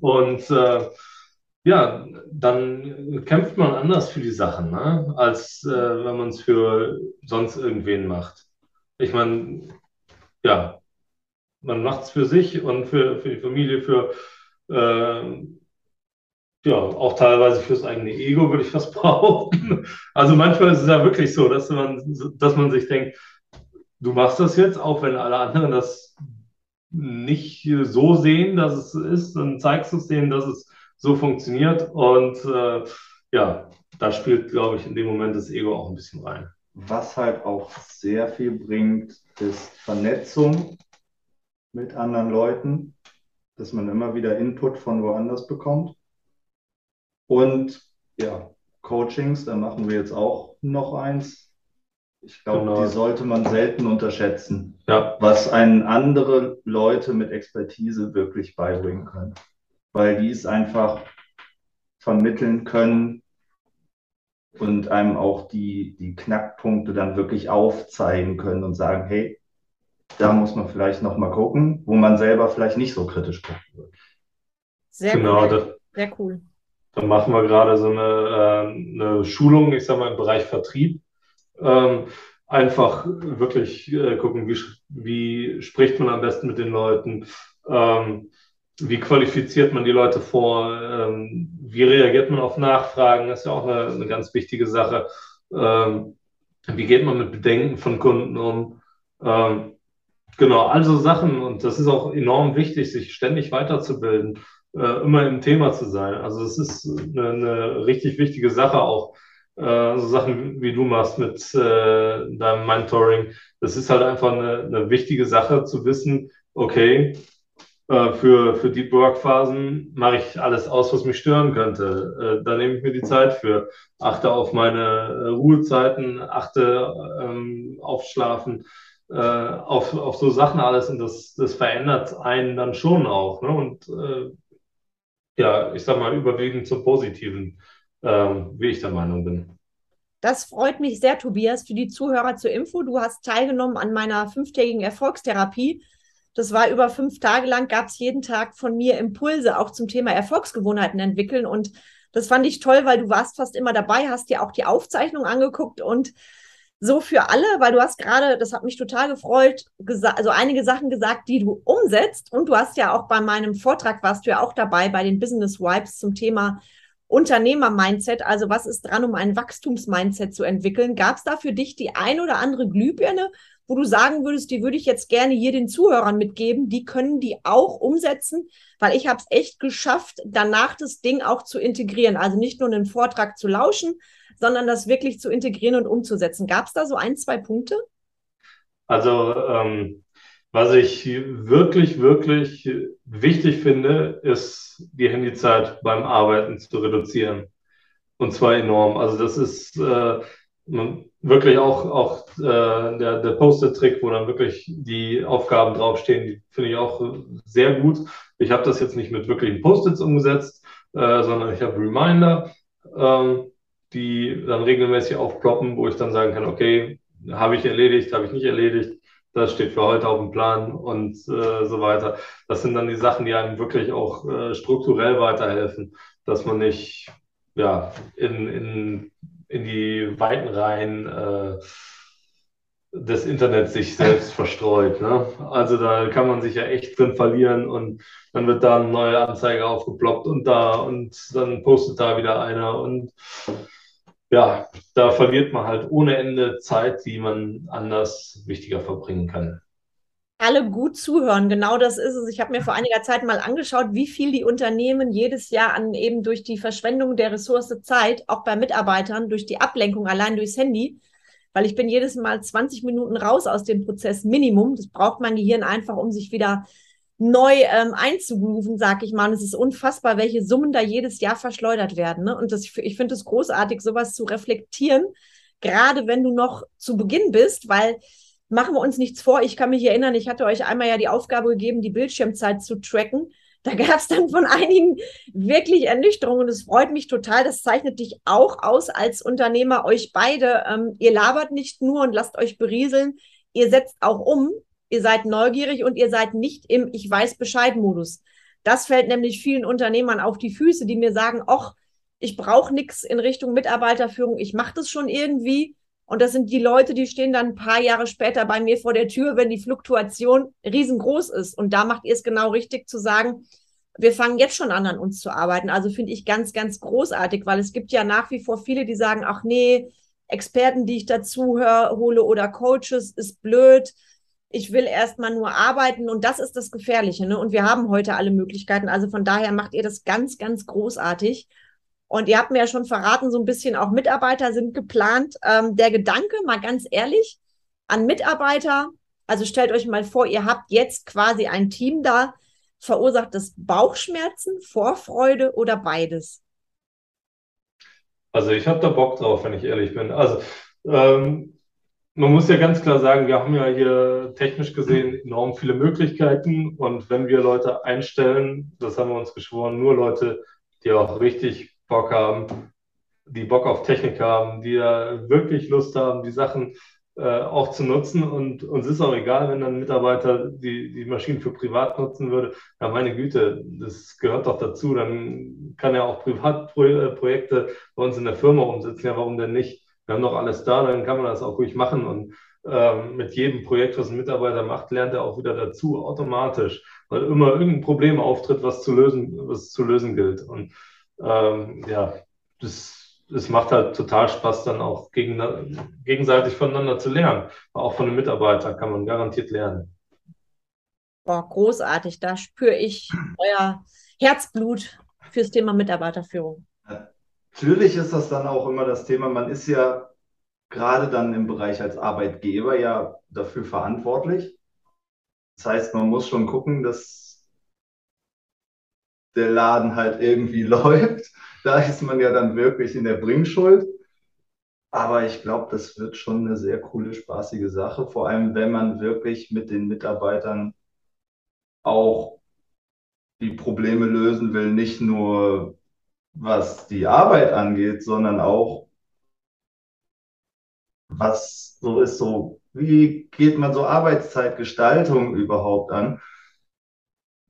Und äh, ja, dann kämpft man anders für die Sachen, ne? als äh, wenn man es für sonst irgendwen macht. Ich meine, ja, man macht es für sich und für, für die Familie, für äh, ja, auch teilweise fürs eigene Ego, würde ich fast behaupten. Also manchmal ist es ja wirklich so, dass man, dass man sich denkt, du machst das jetzt, auch wenn alle anderen das nicht so sehen, dass es ist, dann zeigst du es denen, dass es so funktioniert. Und äh, ja, da spielt, glaube ich, in dem Moment das Ego auch ein bisschen rein. Was halt auch sehr viel bringt, ist Vernetzung mit anderen Leuten, dass man immer wieder Input von woanders bekommt. Und ja, Coachings, da machen wir jetzt auch noch eins. Ich glaube, genau. die sollte man selten unterschätzen, ja. was einen andere Leute mit Expertise wirklich beibringen können. Weil die es einfach vermitteln können und einem auch die, die Knackpunkte dann wirklich aufzeigen können und sagen, hey, da muss man vielleicht noch mal gucken, wo man selber vielleicht nicht so kritisch gucken wird. Sehr genau, cool. Das, Sehr cool. Dann machen wir gerade so eine, äh, eine Schulung, ich sage mal, im Bereich Vertrieb. Ähm, einfach wirklich äh, gucken, wie, wie spricht man am besten mit den Leuten, ähm, wie qualifiziert man die Leute vor, ähm, wie reagiert man auf Nachfragen, das ist ja auch eine, eine ganz wichtige Sache. Ähm, wie geht man mit Bedenken von Kunden um? Ähm, Genau, also Sachen und das ist auch enorm wichtig, sich ständig weiterzubilden, äh, immer im Thema zu sein. Also es ist eine, eine richtig wichtige Sache auch. Äh, so Sachen wie du machst mit äh, deinem Mentoring. Das ist halt einfach eine, eine wichtige Sache zu wissen, okay, äh, für, für Deep Work Phasen mache ich alles aus, was mich stören könnte. Äh, da nehme ich mir die Zeit für, achte auf meine äh, Ruhezeiten, achte ähm, auf Schlafen äh, auf, auf so Sachen alles und das, das verändert einen dann schon auch. Ne? Und äh, ja, ich sag mal, überwiegend zum Positiven, äh, wie ich der Meinung bin. Das freut mich sehr, Tobias. Für die Zuhörer zur Info, du hast teilgenommen an meiner fünftägigen Erfolgstherapie. Das war über fünf Tage lang, gab es jeden Tag von mir Impulse auch zum Thema Erfolgsgewohnheiten entwickeln. Und das fand ich toll, weil du warst fast immer dabei, hast dir auch die Aufzeichnung angeguckt und so für alle, weil du hast gerade, das hat mich total gefreut, also einige Sachen gesagt, die du umsetzt. Und du hast ja auch bei meinem Vortrag warst du ja auch dabei bei den Business Wipes zum Thema Unternehmer-Mindset, also was ist dran, um ein Wachstums-Mindset zu entwickeln? Gab es da für dich die ein oder andere Glühbirne, wo du sagen würdest, die würde ich jetzt gerne hier den Zuhörern mitgeben, die können die auch umsetzen, weil ich habe es echt geschafft, danach das Ding auch zu integrieren. Also nicht nur einen Vortrag zu lauschen, sondern das wirklich zu integrieren und umzusetzen. Gab es da so ein, zwei Punkte? Also ähm, was ich wirklich, wirklich wichtig finde, ist die Handyzeit beim Arbeiten zu reduzieren. Und zwar enorm. Also das ist äh, wirklich auch, auch äh, der, der Post-it-Trick, wo dann wirklich die Aufgaben draufstehen, die finde ich auch sehr gut. Ich habe das jetzt nicht mit wirklichen Post-its umgesetzt, äh, sondern ich habe Reminder, ähm, die dann regelmäßig aufploppen, wo ich dann sagen kann, okay, habe ich erledigt, habe ich nicht erledigt, das steht für heute auf dem Plan und äh, so weiter. Das sind dann die Sachen, die einem wirklich auch äh, strukturell weiterhelfen, dass man nicht ja, in, in in die weiten Reihen äh, des Internets sich selbst verstreut. Ne? Also da kann man sich ja echt drin verlieren und dann wird da eine neue Anzeige aufgeploppt und da und dann postet da wieder einer und ja, da verliert man halt ohne Ende Zeit, die man anders wichtiger verbringen kann alle gut zuhören. Genau das ist es. Ich habe mir vor einiger Zeit mal angeschaut, wie viel die Unternehmen jedes Jahr an eben durch die Verschwendung der Ressource Zeit, auch bei Mitarbeitern, durch die Ablenkung allein durchs Handy, weil ich bin jedes Mal 20 Minuten raus aus dem Prozess Minimum. Das braucht mein Gehirn einfach, um sich wieder neu ähm, einzugrooven, sag ich mal. Und es ist unfassbar, welche Summen da jedes Jahr verschleudert werden. Ne? Und das, ich finde es großartig, sowas zu reflektieren, gerade wenn du noch zu Beginn bist, weil machen wir uns nichts vor. Ich kann mich erinnern, ich hatte euch einmal ja die Aufgabe gegeben, die Bildschirmzeit zu tracken. Da gab es dann von einigen wirklich Ernüchterungen es freut mich total. Das zeichnet dich auch aus als Unternehmer, euch beide. Ähm, ihr labert nicht nur und lasst euch berieseln, ihr setzt auch um. Ihr seid neugierig und ihr seid nicht im Ich weiß Bescheid-Modus. Das fällt nämlich vielen Unternehmern auf die Füße, die mir sagen, ach, ich brauche nichts in Richtung Mitarbeiterführung, ich mache das schon irgendwie. Und das sind die Leute, die stehen dann ein paar Jahre später bei mir vor der Tür, wenn die Fluktuation riesengroß ist. Und da macht ihr es genau richtig zu sagen, wir fangen jetzt schon an, an uns zu arbeiten. Also finde ich ganz, ganz großartig, weil es gibt ja nach wie vor viele, die sagen, ach nee, Experten, die ich dazu hole oder Coaches, ist blöd. Ich will erstmal nur arbeiten und das ist das Gefährliche. Ne? Und wir haben heute alle Möglichkeiten. Also von daher macht ihr das ganz, ganz großartig. Und ihr habt mir ja schon verraten, so ein bisschen auch Mitarbeiter sind geplant. Ähm, der Gedanke, mal ganz ehrlich, an Mitarbeiter, also stellt euch mal vor, ihr habt jetzt quasi ein Team da, verursacht das Bauchschmerzen, Vorfreude oder beides? Also ich habe da Bock drauf, wenn ich ehrlich bin. Also ähm, man muss ja ganz klar sagen, wir haben ja hier technisch gesehen enorm viele Möglichkeiten und wenn wir Leute einstellen, das haben wir uns geschworen, nur Leute, die auch richtig Bock haben, die Bock auf Technik haben, die da wirklich Lust haben, die Sachen äh, auch zu nutzen. Und uns ist auch egal, wenn dann ein Mitarbeiter die, die Maschinen für privat nutzen würde. Ja, meine Güte, das gehört doch dazu. Dann kann er auch Privatprojekte bei uns in der Firma umsetzen. Ja, warum denn nicht? Wir haben doch alles da, dann kann man das auch ruhig machen. Und ähm, mit jedem Projekt, was ein Mitarbeiter macht, lernt er auch wieder dazu, automatisch, weil immer irgendein Problem auftritt, was zu lösen, was zu lösen gilt. Und ähm, ja, das, das macht halt total Spaß, dann auch gegen, gegenseitig voneinander zu lernen. Auch von den Mitarbeitern kann man garantiert lernen. Boah, großartig. Da spüre ich euer Herzblut fürs Thema Mitarbeiterführung. Natürlich ist das dann auch immer das Thema, man ist ja gerade dann im Bereich als Arbeitgeber ja dafür verantwortlich. Das heißt, man muss schon gucken, dass der Laden halt irgendwie läuft. Da ist man ja dann wirklich in der Bringschuld. Aber ich glaube, das wird schon eine sehr coole, spaßige Sache, vor allem wenn man wirklich mit den Mitarbeitern auch die Probleme lösen will, nicht nur was die Arbeit angeht, sondern auch was so ist, so wie geht man so Arbeitszeitgestaltung überhaupt an?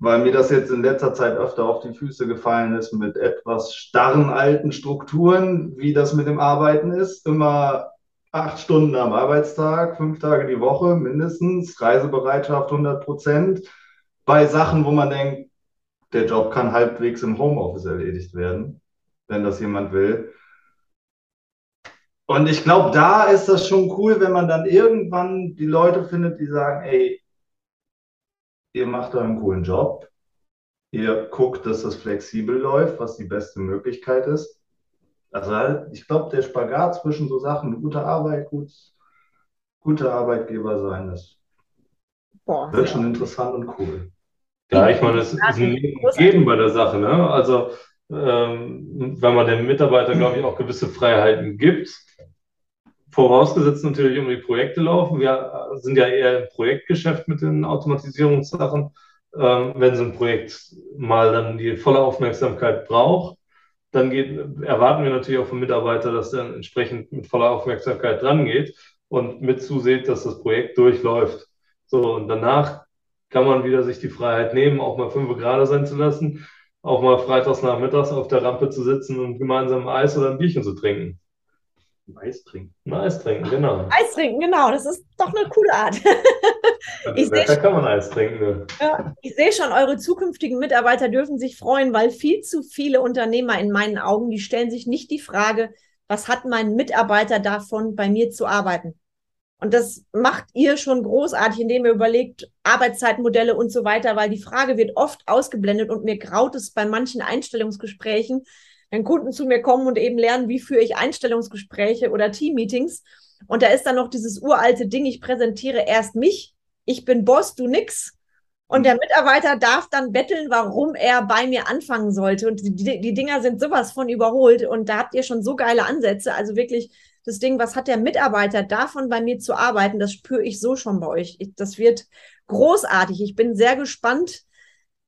Weil mir das jetzt in letzter Zeit öfter auf die Füße gefallen ist mit etwas starren alten Strukturen, wie das mit dem Arbeiten ist. Immer acht Stunden am Arbeitstag, fünf Tage die Woche mindestens, Reisebereitschaft 100 Prozent. Bei Sachen, wo man denkt, der Job kann halbwegs im Homeoffice erledigt werden. wenn das jemand will. Und ich glaube, da ist das schon cool, wenn man dann irgendwann die Leute findet, die sagen, ey, ihr macht einen coolen Job, ihr guckt, dass das flexibel läuft, was die beste Möglichkeit ist. Also ich glaube, der Spagat zwischen so Sachen, gute Arbeit, gut, gute Arbeitgeber sein, das Boah, wird schon interessant und cool. Ja, ich meine, es ist ein Geben bei der Sache. Ne? Also, ähm, wenn man den Mitarbeitern, glaube ich, auch gewisse Freiheiten gibt, vorausgesetzt natürlich, um die Projekte laufen. Wir sind ja eher im Projektgeschäft mit den Automatisierungssachen. Ähm, wenn so ein Projekt mal dann die volle Aufmerksamkeit braucht, dann geht, erwarten wir natürlich auch vom Mitarbeiter, dass er entsprechend mit voller Aufmerksamkeit dran geht und mit zusieht, dass das Projekt durchläuft. So, und danach kann man wieder sich die Freiheit nehmen, auch mal fünf Grad sein zu lassen, auch mal freitags nachmittags auf der Rampe zu sitzen und gemeinsam Eis oder ein Bierchen zu trinken. Eis trinken. Eis trinken, genau. Eis trinken, genau. Das ist doch eine coole Art. ich da kann man Eis trinken. Ne? Ja, ich sehe schon, eure zukünftigen Mitarbeiter dürfen sich freuen, weil viel zu viele Unternehmer in meinen Augen, die stellen sich nicht die Frage, was hat mein Mitarbeiter davon, bei mir zu arbeiten? Und das macht ihr schon großartig, indem ihr überlegt, Arbeitszeitmodelle und so weiter, weil die Frage wird oft ausgeblendet und mir graut es bei manchen Einstellungsgesprächen, wenn Kunden zu mir kommen und eben lernen, wie führe ich Einstellungsgespräche oder Teammeetings. Und da ist dann noch dieses uralte Ding, ich präsentiere erst mich, ich bin Boss, du nix. Und der Mitarbeiter darf dann betteln, warum er bei mir anfangen sollte. Und die, die Dinger sind sowas von überholt. Und da habt ihr schon so geile Ansätze. Also wirklich das Ding, was hat der Mitarbeiter davon, bei mir zu arbeiten, das spüre ich so schon bei euch. Ich, das wird großartig. Ich bin sehr gespannt,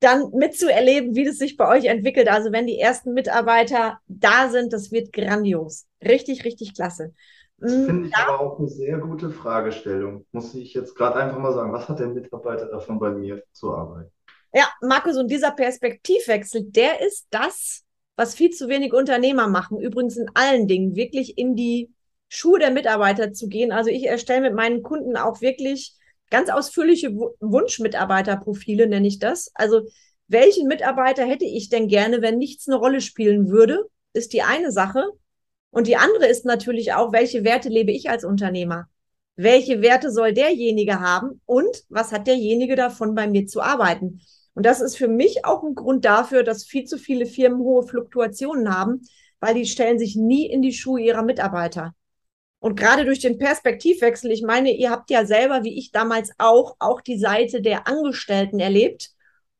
dann mitzuerleben, wie das sich bei euch entwickelt. Also wenn die ersten Mitarbeiter da sind, das wird grandios. Richtig, richtig klasse. Das mm, finde ich ja. aber auch eine sehr gute Fragestellung. Muss ich jetzt gerade einfach mal sagen, was hat der Mitarbeiter davon bei mir zu arbeiten? Ja, Markus, und dieser Perspektivwechsel, der ist das, was viel zu wenig Unternehmer machen. Übrigens in allen Dingen, wirklich in die Schuhe der Mitarbeiter zu gehen. Also ich erstelle mit meinen Kunden auch wirklich ganz ausführliche Wunschmitarbeiterprofile, nenne ich das. Also welchen Mitarbeiter hätte ich denn gerne, wenn nichts eine Rolle spielen würde, ist die eine Sache. Und die andere ist natürlich auch, welche Werte lebe ich als Unternehmer? Welche Werte soll derjenige haben und was hat derjenige davon, bei mir zu arbeiten? Und das ist für mich auch ein Grund dafür, dass viel zu viele Firmen hohe Fluktuationen haben, weil die stellen sich nie in die Schuhe ihrer Mitarbeiter. Und gerade durch den Perspektivwechsel, ich meine, ihr habt ja selber, wie ich damals auch, auch die Seite der Angestellten erlebt.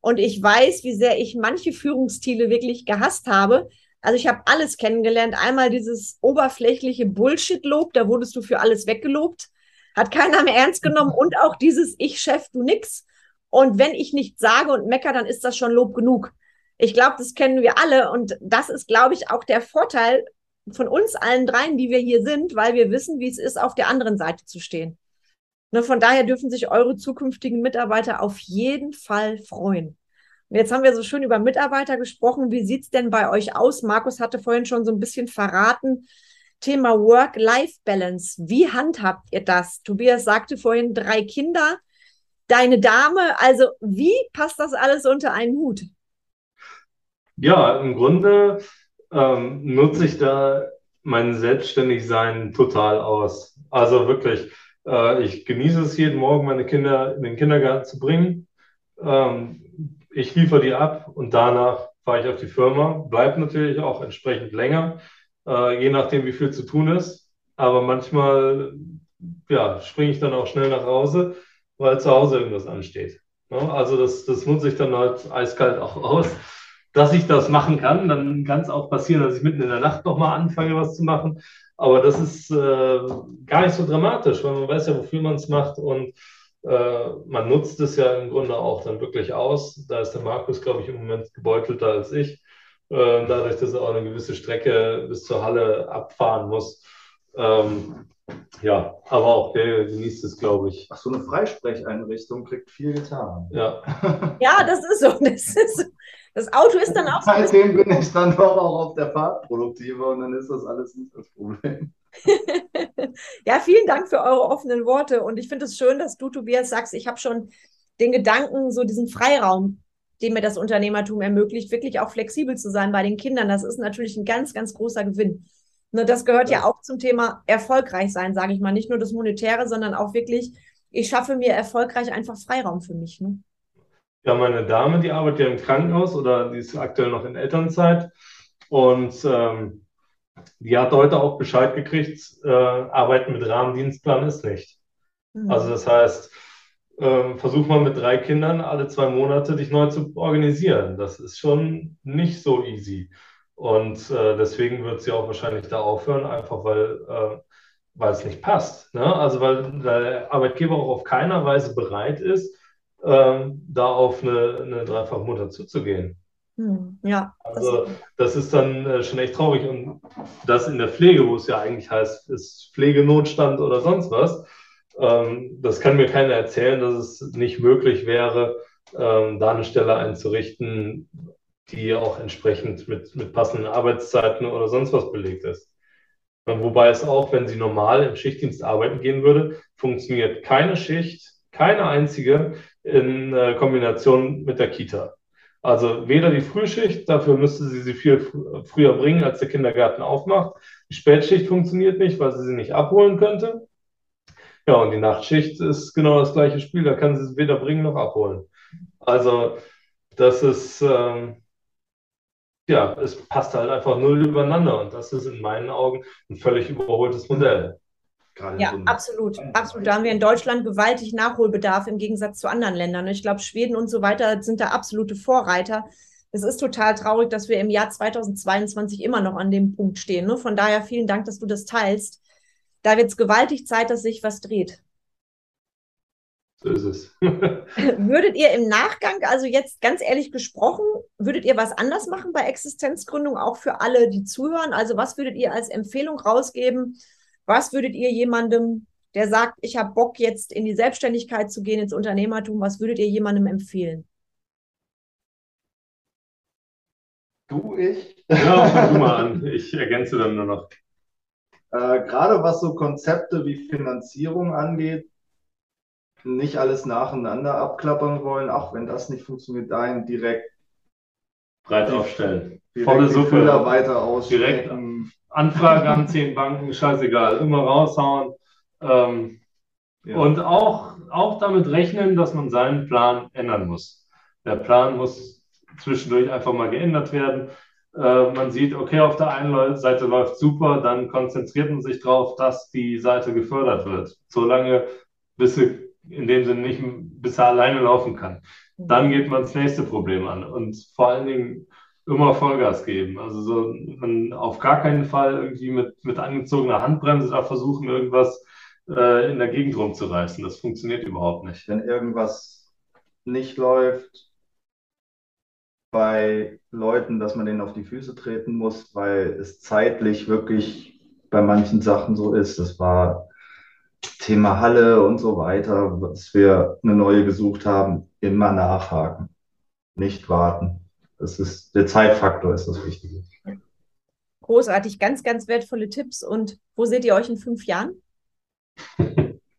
Und ich weiß, wie sehr ich manche Führungsstile wirklich gehasst habe. Also ich habe alles kennengelernt. Einmal dieses oberflächliche Bullshit-Lob, da wurdest du für alles weggelobt. Hat keiner mehr ernst genommen. Und auch dieses Ich Chef, du nix. Und wenn ich nichts sage und mecker, dann ist das schon Lob genug. Ich glaube, das kennen wir alle. Und das ist, glaube ich, auch der Vorteil von uns allen dreien, die wir hier sind, weil wir wissen, wie es ist, auf der anderen Seite zu stehen. Ne, von daher dürfen sich eure zukünftigen Mitarbeiter auf jeden Fall freuen. Und jetzt haben wir so schön über Mitarbeiter gesprochen. Wie sieht's denn bei euch aus? Markus hatte vorhin schon so ein bisschen verraten. Thema Work-Life-Balance. Wie handhabt ihr das? Tobias sagte vorhin drei Kinder, deine Dame. Also wie passt das alles unter einen Hut? Ja, im Grunde ähm, nutze ich da mein Selbstständigsein total aus. Also wirklich, äh, ich genieße es jeden Morgen, meine Kinder in den Kindergarten zu bringen. Ähm, ich liefere die ab und danach fahre ich auf die Firma. Bleibt natürlich auch entsprechend länger, äh, je nachdem, wie viel zu tun ist. Aber manchmal ja, springe ich dann auch schnell nach Hause, weil zu Hause irgendwas ansteht. Ne? also das, das nutze ich dann halt eiskalt auch aus dass ich das machen kann. Dann kann es auch passieren, dass ich mitten in der Nacht nochmal anfange, was zu machen. Aber das ist äh, gar nicht so dramatisch, weil man weiß ja, wofür man es macht und äh, man nutzt es ja im Grunde auch dann wirklich aus. Da ist der Markus, glaube ich, im Moment gebeutelter als ich. Äh, dadurch, dass er auch eine gewisse Strecke bis zur Halle abfahren muss. Ähm, ja, aber auch der genießt es, glaube ich. Ach, so eine Freisprecheinrichtung kriegt viel getan. Ja. ja, das ist so. Das ist so. Das Auto ist dann auch. Seitdem bin ich dann doch auch auf der Fahrt produktiver und dann ist das alles nicht das Problem. ja, vielen Dank für eure offenen Worte und ich finde es schön, dass du, Tobias, sagst, ich habe schon den Gedanken, so diesen Freiraum den mir das Unternehmertum ermöglicht, wirklich auch flexibel zu sein bei den Kindern. Das ist natürlich ein ganz, ganz großer Gewinn. Ne, das gehört ja. auch zum Thema erfolgreich sein, sage ich mal. Nicht nur das Monetäre, sondern auch wirklich, ich schaffe mir erfolgreich einfach Freiraum für mich. Ne? Ja, meine Dame, die arbeitet ja im Krankenhaus oder die ist aktuell noch in Elternzeit. Und ähm, die hat heute auch Bescheid gekriegt, äh, Arbeiten mit Rahmendienstplan ist nicht. Mhm. Also das heißt, äh, versuch mal mit drei Kindern alle zwei Monate dich neu zu organisieren. Das ist schon nicht so easy. Und äh, deswegen wird sie auch wahrscheinlich da aufhören, einfach weil, äh, weil es nicht passt. Ne? Also weil der Arbeitgeber auch auf keiner Weise bereit ist, äh, da auf eine, eine Dreifachmutter zuzugehen. Hm, ja. Also das ist dann äh, schon echt traurig. Und das in der Pflege, wo es ja eigentlich heißt, ist Pflegenotstand oder sonst was, ähm, das kann mir keiner erzählen, dass es nicht möglich wäre, ähm, da eine Stelle einzurichten, die auch entsprechend mit, mit passenden Arbeitszeiten oder sonst was belegt ist. Wobei es auch, wenn sie normal im Schichtdienst arbeiten gehen würde, funktioniert keine Schicht, keine einzige in äh, Kombination mit der Kita. Also weder die Frühschicht, dafür müsste sie sie viel fr früher bringen, als der Kindergarten aufmacht. Die Spätschicht funktioniert nicht, weil sie sie nicht abholen könnte. Ja, und die Nachtschicht ist genau das gleiche Spiel, da kann sie es weder bringen noch abholen. Also das ist, ähm, ja, es passt halt einfach null übereinander und das ist in meinen Augen ein völlig überholtes Modell. Ja, absolut. Absolut. Da haben wir in Deutschland gewaltig Nachholbedarf im Gegensatz zu anderen Ländern. Ich glaube, Schweden und so weiter sind da absolute Vorreiter. Es ist total traurig, dass wir im Jahr 2022 immer noch an dem Punkt stehen. Ne? Von daher vielen Dank, dass du das teilst. Da wird es gewaltig Zeit, dass sich was dreht. So ist es. würdet ihr im Nachgang, also jetzt ganz ehrlich gesprochen, würdet ihr was anders machen bei Existenzgründung, auch für alle, die zuhören? Also was würdet ihr als Empfehlung rausgeben? Was würdet ihr jemandem, der sagt, ich habe Bock jetzt in die Selbstständigkeit zu gehen, ins Unternehmertum, was würdet ihr jemandem empfehlen? Du, ich? Ja, fang du mal an. Ich ergänze dann nur noch. Äh, gerade was so Konzepte wie Finanzierung angeht, nicht alles nacheinander abklappern wollen, auch wenn das nicht funktioniert, dahin direkt breit aufstellen. Volle Suppe. weiter Direkt Anfrage an zehn Banken, scheißegal, immer raushauen. Ähm, ja. Und auch, auch damit rechnen, dass man seinen Plan ändern muss. Der Plan muss zwischendurch einfach mal geändert werden. Äh, man sieht, okay, auf der einen Seite läuft super, dann konzentriert man sich darauf, dass die Seite gefördert wird. Solange, bis sie in dem Sinne nicht, bis er alleine laufen kann. Dann geht man das nächste Problem an. Und vor allen Dingen immer Vollgas geben. Also so, man auf gar keinen Fall irgendwie mit, mit angezogener Handbremse da versuchen, irgendwas äh, in der Gegend rumzureißen. Das funktioniert überhaupt nicht. Wenn irgendwas nicht läuft bei Leuten, dass man denen auf die Füße treten muss, weil es zeitlich wirklich bei manchen Sachen so ist. Das war Thema Halle und so weiter, was wir eine neue gesucht haben, immer nachhaken, nicht warten. Das ist, der Zeitfaktor ist das Wichtige. Großartig, ganz, ganz wertvolle Tipps. Und wo seht ihr euch in fünf Jahren?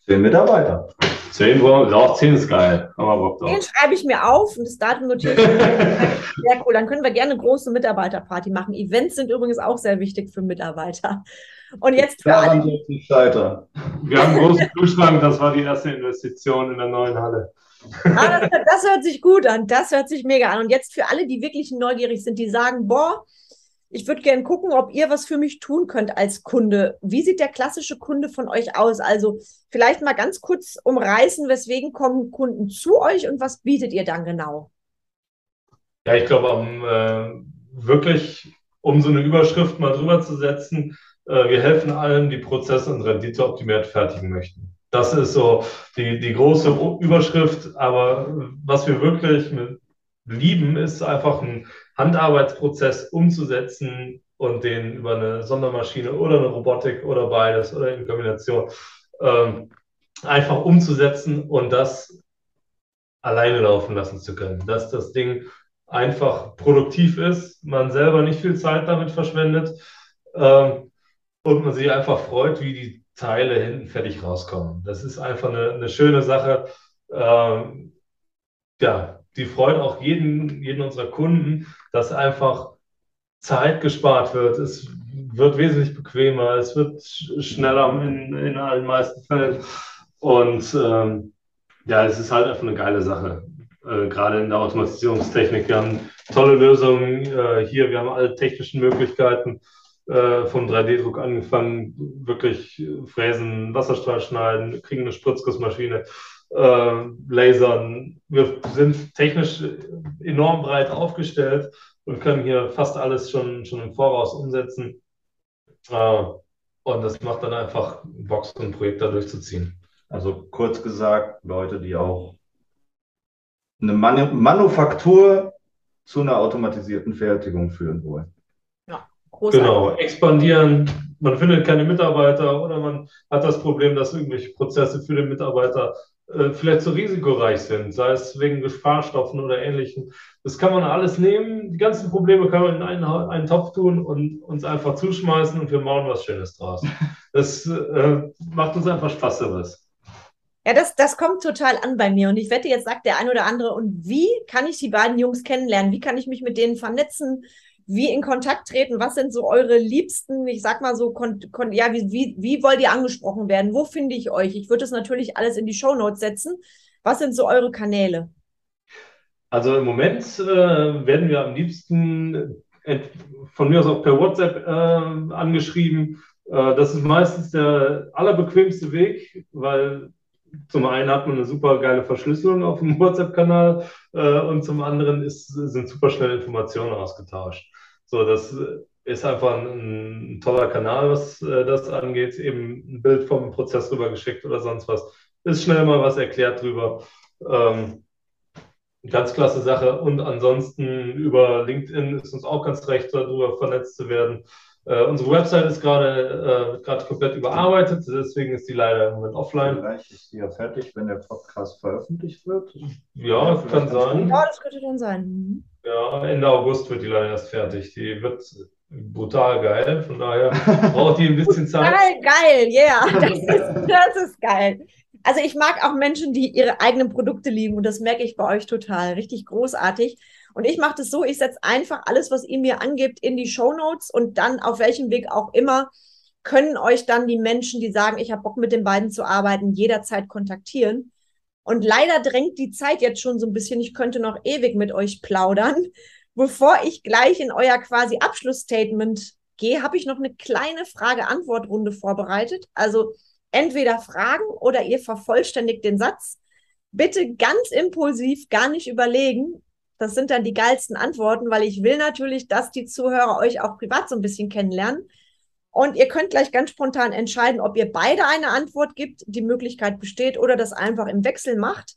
Zehn Mitarbeiter. Zehn, auch zehn ist geil. Den schreibe ich mir auf und das Datum notiere ich. sehr cool. Dann können wir gerne eine große Mitarbeiterparty machen. Events sind übrigens auch sehr wichtig für Mitarbeiter. Und jetzt für alle. Wir haben einen großen Kühlschrank, das war die erste Investition in der neuen Halle. Ah, das, das, hört sich gut an. Das hört sich mega an. Und jetzt für alle, die wirklich neugierig sind, die sagen, boah, ich würde gerne gucken, ob ihr was für mich tun könnt als Kunde. Wie sieht der klassische Kunde von euch aus? Also vielleicht mal ganz kurz umreißen, weswegen kommen Kunden zu euch und was bietet ihr dann genau? Ja, ich glaube, um äh, wirklich, um so eine Überschrift mal drüber zu setzen, äh, wir helfen allen, die Prozesse und Rendite optimiert fertigen möchten. Das ist so die, die große Überschrift. Aber was wir wirklich lieben, ist einfach einen Handarbeitsprozess umzusetzen und den über eine Sondermaschine oder eine Robotik oder beides oder in Kombination ähm, einfach umzusetzen und das alleine laufen lassen zu können. Dass das Ding einfach produktiv ist, man selber nicht viel Zeit damit verschwendet ähm, und man sich einfach freut, wie die Teile hinten fertig rauskommen. Das ist einfach eine, eine schöne Sache, ähm, ja, die freut auch jeden, jeden unserer Kunden, dass einfach Zeit gespart wird. Es wird wesentlich bequemer, es wird schneller in, in allen meisten Fällen. Und ähm, ja, es ist halt einfach eine geile Sache, äh, gerade in der Automatisierungstechnik. Wir haben tolle Lösungen äh, hier, wir haben alle technischen Möglichkeiten äh, vom 3D-Druck angefangen, wirklich fräsen, Wasserstrahl schneiden, kriegen eine Spritzgussmaschine, äh, lasern. Wir sind technisch enorm breit aufgestellt und können hier fast alles schon, schon im Voraus umsetzen. Äh, und das macht dann einfach Bock, so ein Projekt da durchzuziehen. Also kurz gesagt, Leute, die auch eine Manu Manufaktur zu einer automatisierten Fertigung führen wollen. Großartig. Genau, expandieren. Man findet keine Mitarbeiter oder man hat das Problem, dass irgendwelche Prozesse für den Mitarbeiter äh, vielleicht zu risikoreich sind, sei es wegen Gefahrstoffen oder ähnlichem. Das kann man alles nehmen. Die ganzen Probleme kann man in einen, einen Topf tun und uns einfach zuschmeißen und wir machen was Schönes draus. Das äh, macht uns einfach Spaß sowas. Ja, das, das kommt total an bei mir. Und ich wette, jetzt sagt der ein oder andere, und wie kann ich die beiden Jungs kennenlernen? Wie kann ich mich mit denen vernetzen? Wie in Kontakt treten? Was sind so eure liebsten, ich sag mal so, ja, wie, wie, wie wollt ihr angesprochen werden? Wo finde ich euch? Ich würde das natürlich alles in die Show Notes setzen. Was sind so eure Kanäle? Also im Moment äh, werden wir am liebsten äh, von mir aus auch per WhatsApp äh, angeschrieben. Äh, das ist meistens der allerbequemste Weg, weil zum einen hat man eine super geile Verschlüsselung auf dem WhatsApp-Kanal äh, und zum anderen ist, sind super schnell Informationen ausgetauscht. So, das ist einfach ein, ein toller Kanal, was äh, das angeht. Eben ein Bild vom Prozess rübergeschickt oder sonst was. Ist schnell mal was erklärt drüber. Ähm, ganz klasse Sache. Und ansonsten über LinkedIn ist uns auch ganz recht, darüber vernetzt zu werden. Äh, unsere Website ist gerade äh, komplett überarbeitet, deswegen ist die leider im Moment offline. Vielleicht ist die ja fertig, wenn der Podcast veröffentlicht wird. Ja, ja kann sein. Ja, das könnte dann sein. Mhm. Ja, Ende August wird die leider erst fertig. Die wird brutal geil, von daher braucht die ein bisschen Zeit. Geil, geil, yeah. Das ist, das ist geil. Also ich mag auch Menschen, die ihre eigenen Produkte lieben und das merke ich bei euch total. Richtig großartig. Und ich mache das so, ich setze einfach alles, was ihr mir angibt, in die Show Notes und dann auf welchem Weg auch immer können euch dann die Menschen, die sagen, ich habe Bock mit den beiden zu arbeiten, jederzeit kontaktieren. Und leider drängt die Zeit jetzt schon so ein bisschen. Ich könnte noch ewig mit euch plaudern. Bevor ich gleich in euer quasi Abschlussstatement gehe, habe ich noch eine kleine Frage-Antwort-Runde vorbereitet. Also entweder Fragen oder ihr vervollständigt den Satz. Bitte ganz impulsiv, gar nicht überlegen. Das sind dann die geilsten Antworten, weil ich will natürlich, dass die Zuhörer euch auch privat so ein bisschen kennenlernen. Und ihr könnt gleich ganz spontan entscheiden, ob ihr beide eine Antwort gibt, die Möglichkeit besteht, oder das einfach im Wechsel macht.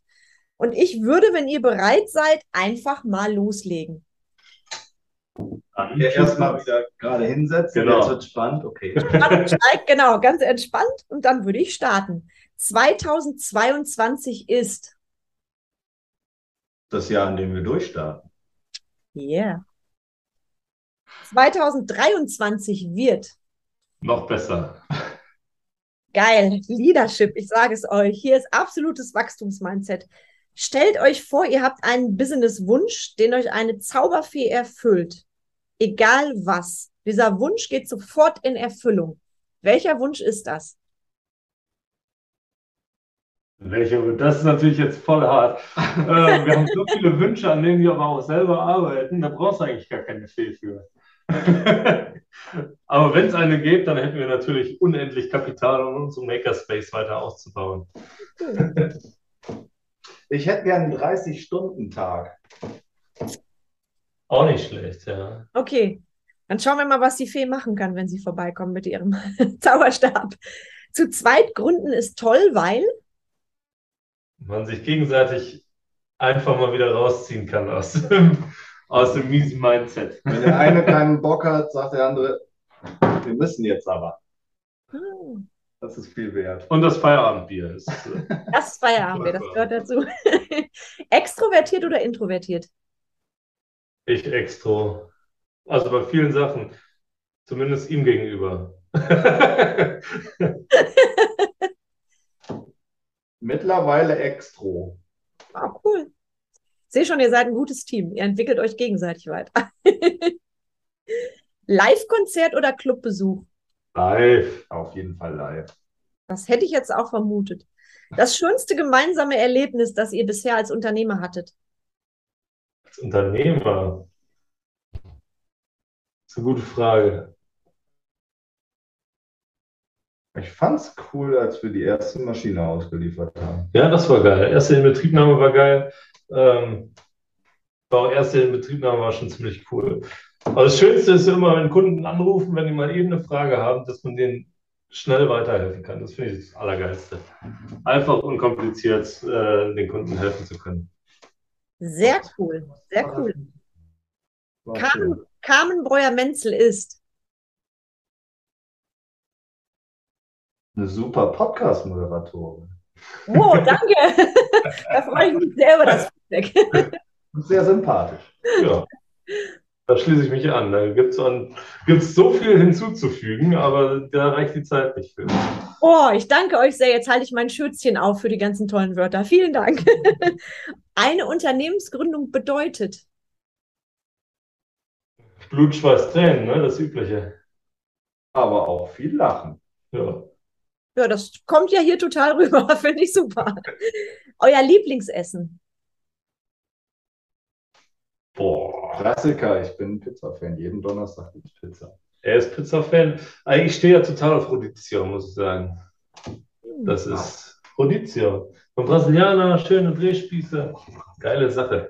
Und ich würde, wenn ihr bereit seid, einfach mal loslegen. Ja, erstmal wieder gerade hinsetzen. Genau. Jetzt wird spannend. Okay. Steigt, genau, ganz entspannt. Und dann würde ich starten. 2022 ist das Jahr, in dem wir durchstarten. Yeah. 2023 wird. Noch besser. Geil. Leadership, ich sage es euch. Hier ist absolutes Wachstumsmindset. Stellt euch vor, ihr habt einen Business-Wunsch, den euch eine Zauberfee erfüllt. Egal was. Dieser Wunsch geht sofort in Erfüllung. Welcher Wunsch ist das? Welche? Das ist natürlich jetzt voll hart. äh, wir haben so viele Wünsche, an denen wir aber auch selber arbeiten. Da brauchst du eigentlich gar keine Fee für. aber wenn es eine gibt, dann hätten wir natürlich unendlich Kapital, um unseren Makerspace weiter auszubauen. ich hätte gern einen 30-Stunden-Tag. Auch nicht schlecht, ja. Okay, dann schauen wir mal, was die Fee machen kann, wenn sie vorbeikommt mit ihrem Zauberstab. Zu zweit gründen ist toll, weil man sich gegenseitig einfach mal wieder rausziehen kann aus dem, aus dem miesen Mindset. Wenn der eine keinen Bock hat, sagt der andere, wir müssen jetzt aber. hm, Das ist viel wert. Und das Feierabendbier ist. äh, das ist Feierabend, das gehört dazu. Extrovertiert oder introvertiert? Ich extro. Also bei vielen Sachen. Zumindest ihm gegenüber. Mittlerweile Extro. Ah, cool. sehe schon, ihr seid ein gutes Team. Ihr entwickelt euch gegenseitig weiter. Live-Konzert oder Clubbesuch? Live, auf jeden Fall live. Das hätte ich jetzt auch vermutet. Das schönste gemeinsame Erlebnis, das ihr bisher als Unternehmer hattet? Als Unternehmer? Das ist eine gute Frage. Ich fand es cool, als wir die erste Maschine ausgeliefert haben. Ja, das war geil. Erste Inbetriebnahme war geil. Ähm, auch erste Inbetriebnahme war schon ziemlich cool. Aber das Schönste ist immer, wenn Kunden anrufen, wenn die mal eben eine Frage haben, dass man denen schnell weiterhelfen kann. Das finde ich das Allergeilste. Einfach unkompliziert äh, den Kunden helfen zu können. Sehr cool, sehr cool. Carmen, Carmen Breuer-Menzel ist eine super Podcast-Moderatorin. Oh, danke. da freue ich mich sehr über das Feedback. Sehr sympathisch. Ja. Da schließe ich mich an. Da gibt es so viel hinzuzufügen, aber da reicht die Zeit nicht für. Oh, ich danke euch sehr. Jetzt halte ich mein Schürzchen auf für die ganzen tollen Wörter. Vielen Dank. Eine Unternehmensgründung bedeutet. Blut, Schweiß, Tränen, ne? das Übliche. Aber auch viel Lachen. Ja. Ja, das kommt ja hier total rüber. Finde ich super. Euer Lieblingsessen. Boah. Klassiker, ich bin Pizza-Fan. Jeden Donnerstag gibt es Pizza. Er ist Pizza-Fan. Eigentlich stehe ja total auf Rodizio, muss ich sagen. Das ist Rodizio. Von Brasilianer, schöne Drehspieße. Geile Sache.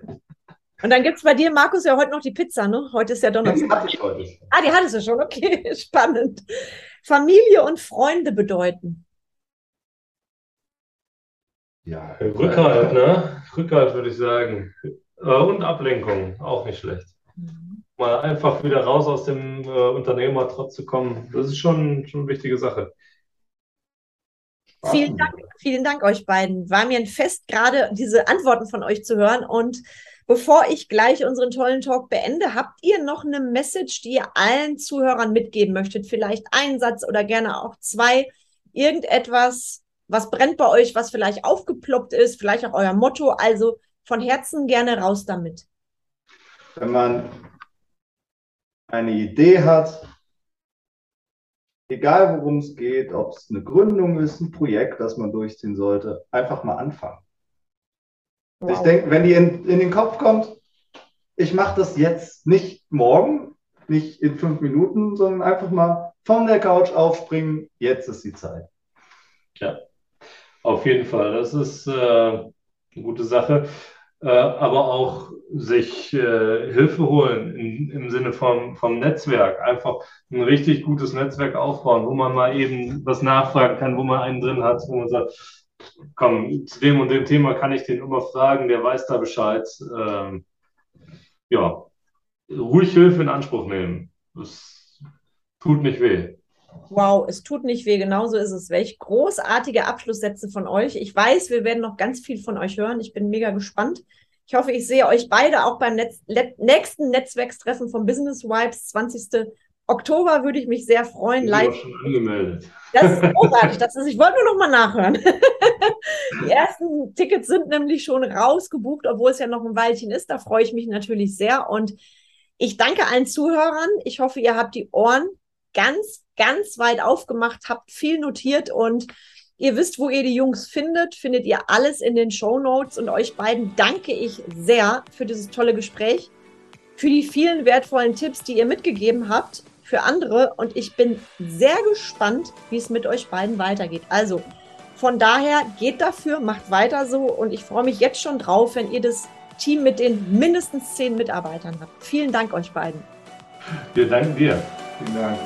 Und dann gibt es bei dir, Markus, ja heute noch die Pizza, ne? Heute ist ja Donnerstag. Die hatte ich heute schon. Ah, die hattest du schon, okay, spannend. Familie und Freunde bedeuten. Ja, Rückhalt, ne? Rückhalt würde ich sagen. Äh, und Ablenkung, auch nicht schlecht. Mhm. Mal einfach wieder raus aus dem äh, Unternehmertrott zu kommen, das ist schon, schon eine wichtige Sache. Vielen Dank, vielen Dank euch beiden. War mir ein Fest, gerade diese Antworten von euch zu hören. Und bevor ich gleich unseren tollen Talk beende, habt ihr noch eine Message, die ihr allen Zuhörern mitgeben möchtet? Vielleicht einen Satz oder gerne auch zwei. Irgendetwas, was brennt bei euch, was vielleicht aufgeploppt ist, vielleicht auch euer Motto. Also von Herzen gerne raus damit. Wenn man eine Idee hat, egal worum es geht, ob es eine Gründung ist, ein Projekt, das man durchziehen sollte, einfach mal anfangen. Wow. Ich denke, wenn die in, in den Kopf kommt, ich mache das jetzt nicht morgen, nicht in fünf Minuten, sondern einfach mal von der Couch aufspringen, jetzt ist die Zeit. Ja, auf jeden Fall. Das ist äh, eine gute Sache. Äh, aber auch sich äh, Hilfe holen in, im Sinne vom, vom Netzwerk. Einfach ein richtig gutes Netzwerk aufbauen, wo man mal eben was nachfragen kann, wo man einen drin hat, wo man sagt, komm, zu dem und dem Thema kann ich den immer fragen, der weiß da Bescheid. Ähm, ja, ruhig Hilfe in Anspruch nehmen. Das tut nicht weh. Wow, es tut nicht weh, genauso ist es. Welch großartige Abschlusssätze von euch. Ich weiß, wir werden noch ganz viel von euch hören. Ich bin mega gespannt. Ich hoffe, ich sehe euch beide auch beim Netz nächsten Netzwerkstreffen vom Business Vibes 20. Oktober würde ich mich sehr freuen. Ich bin schon angemeldet. Das ist großartig. Das ist, ich wollte nur noch mal nachhören. Die ersten Tickets sind nämlich schon rausgebucht, obwohl es ja noch ein Weilchen ist. Da freue ich mich natürlich sehr. Und ich danke allen Zuhörern. Ich hoffe, ihr habt die Ohren ganz, ganz weit aufgemacht, habt viel notiert und ihr wisst, wo ihr die Jungs findet. Findet ihr alles in den Show Notes. Und euch beiden danke ich sehr für dieses tolle Gespräch, für die vielen wertvollen Tipps, die ihr mitgegeben habt für andere. Und ich bin sehr gespannt, wie es mit euch beiden weitergeht. Also, von daher geht dafür, macht weiter so und ich freue mich jetzt schon drauf, wenn ihr das Team mit den mindestens zehn Mitarbeitern habt. Vielen Dank euch beiden. Wir danken dir. Vielen Dank.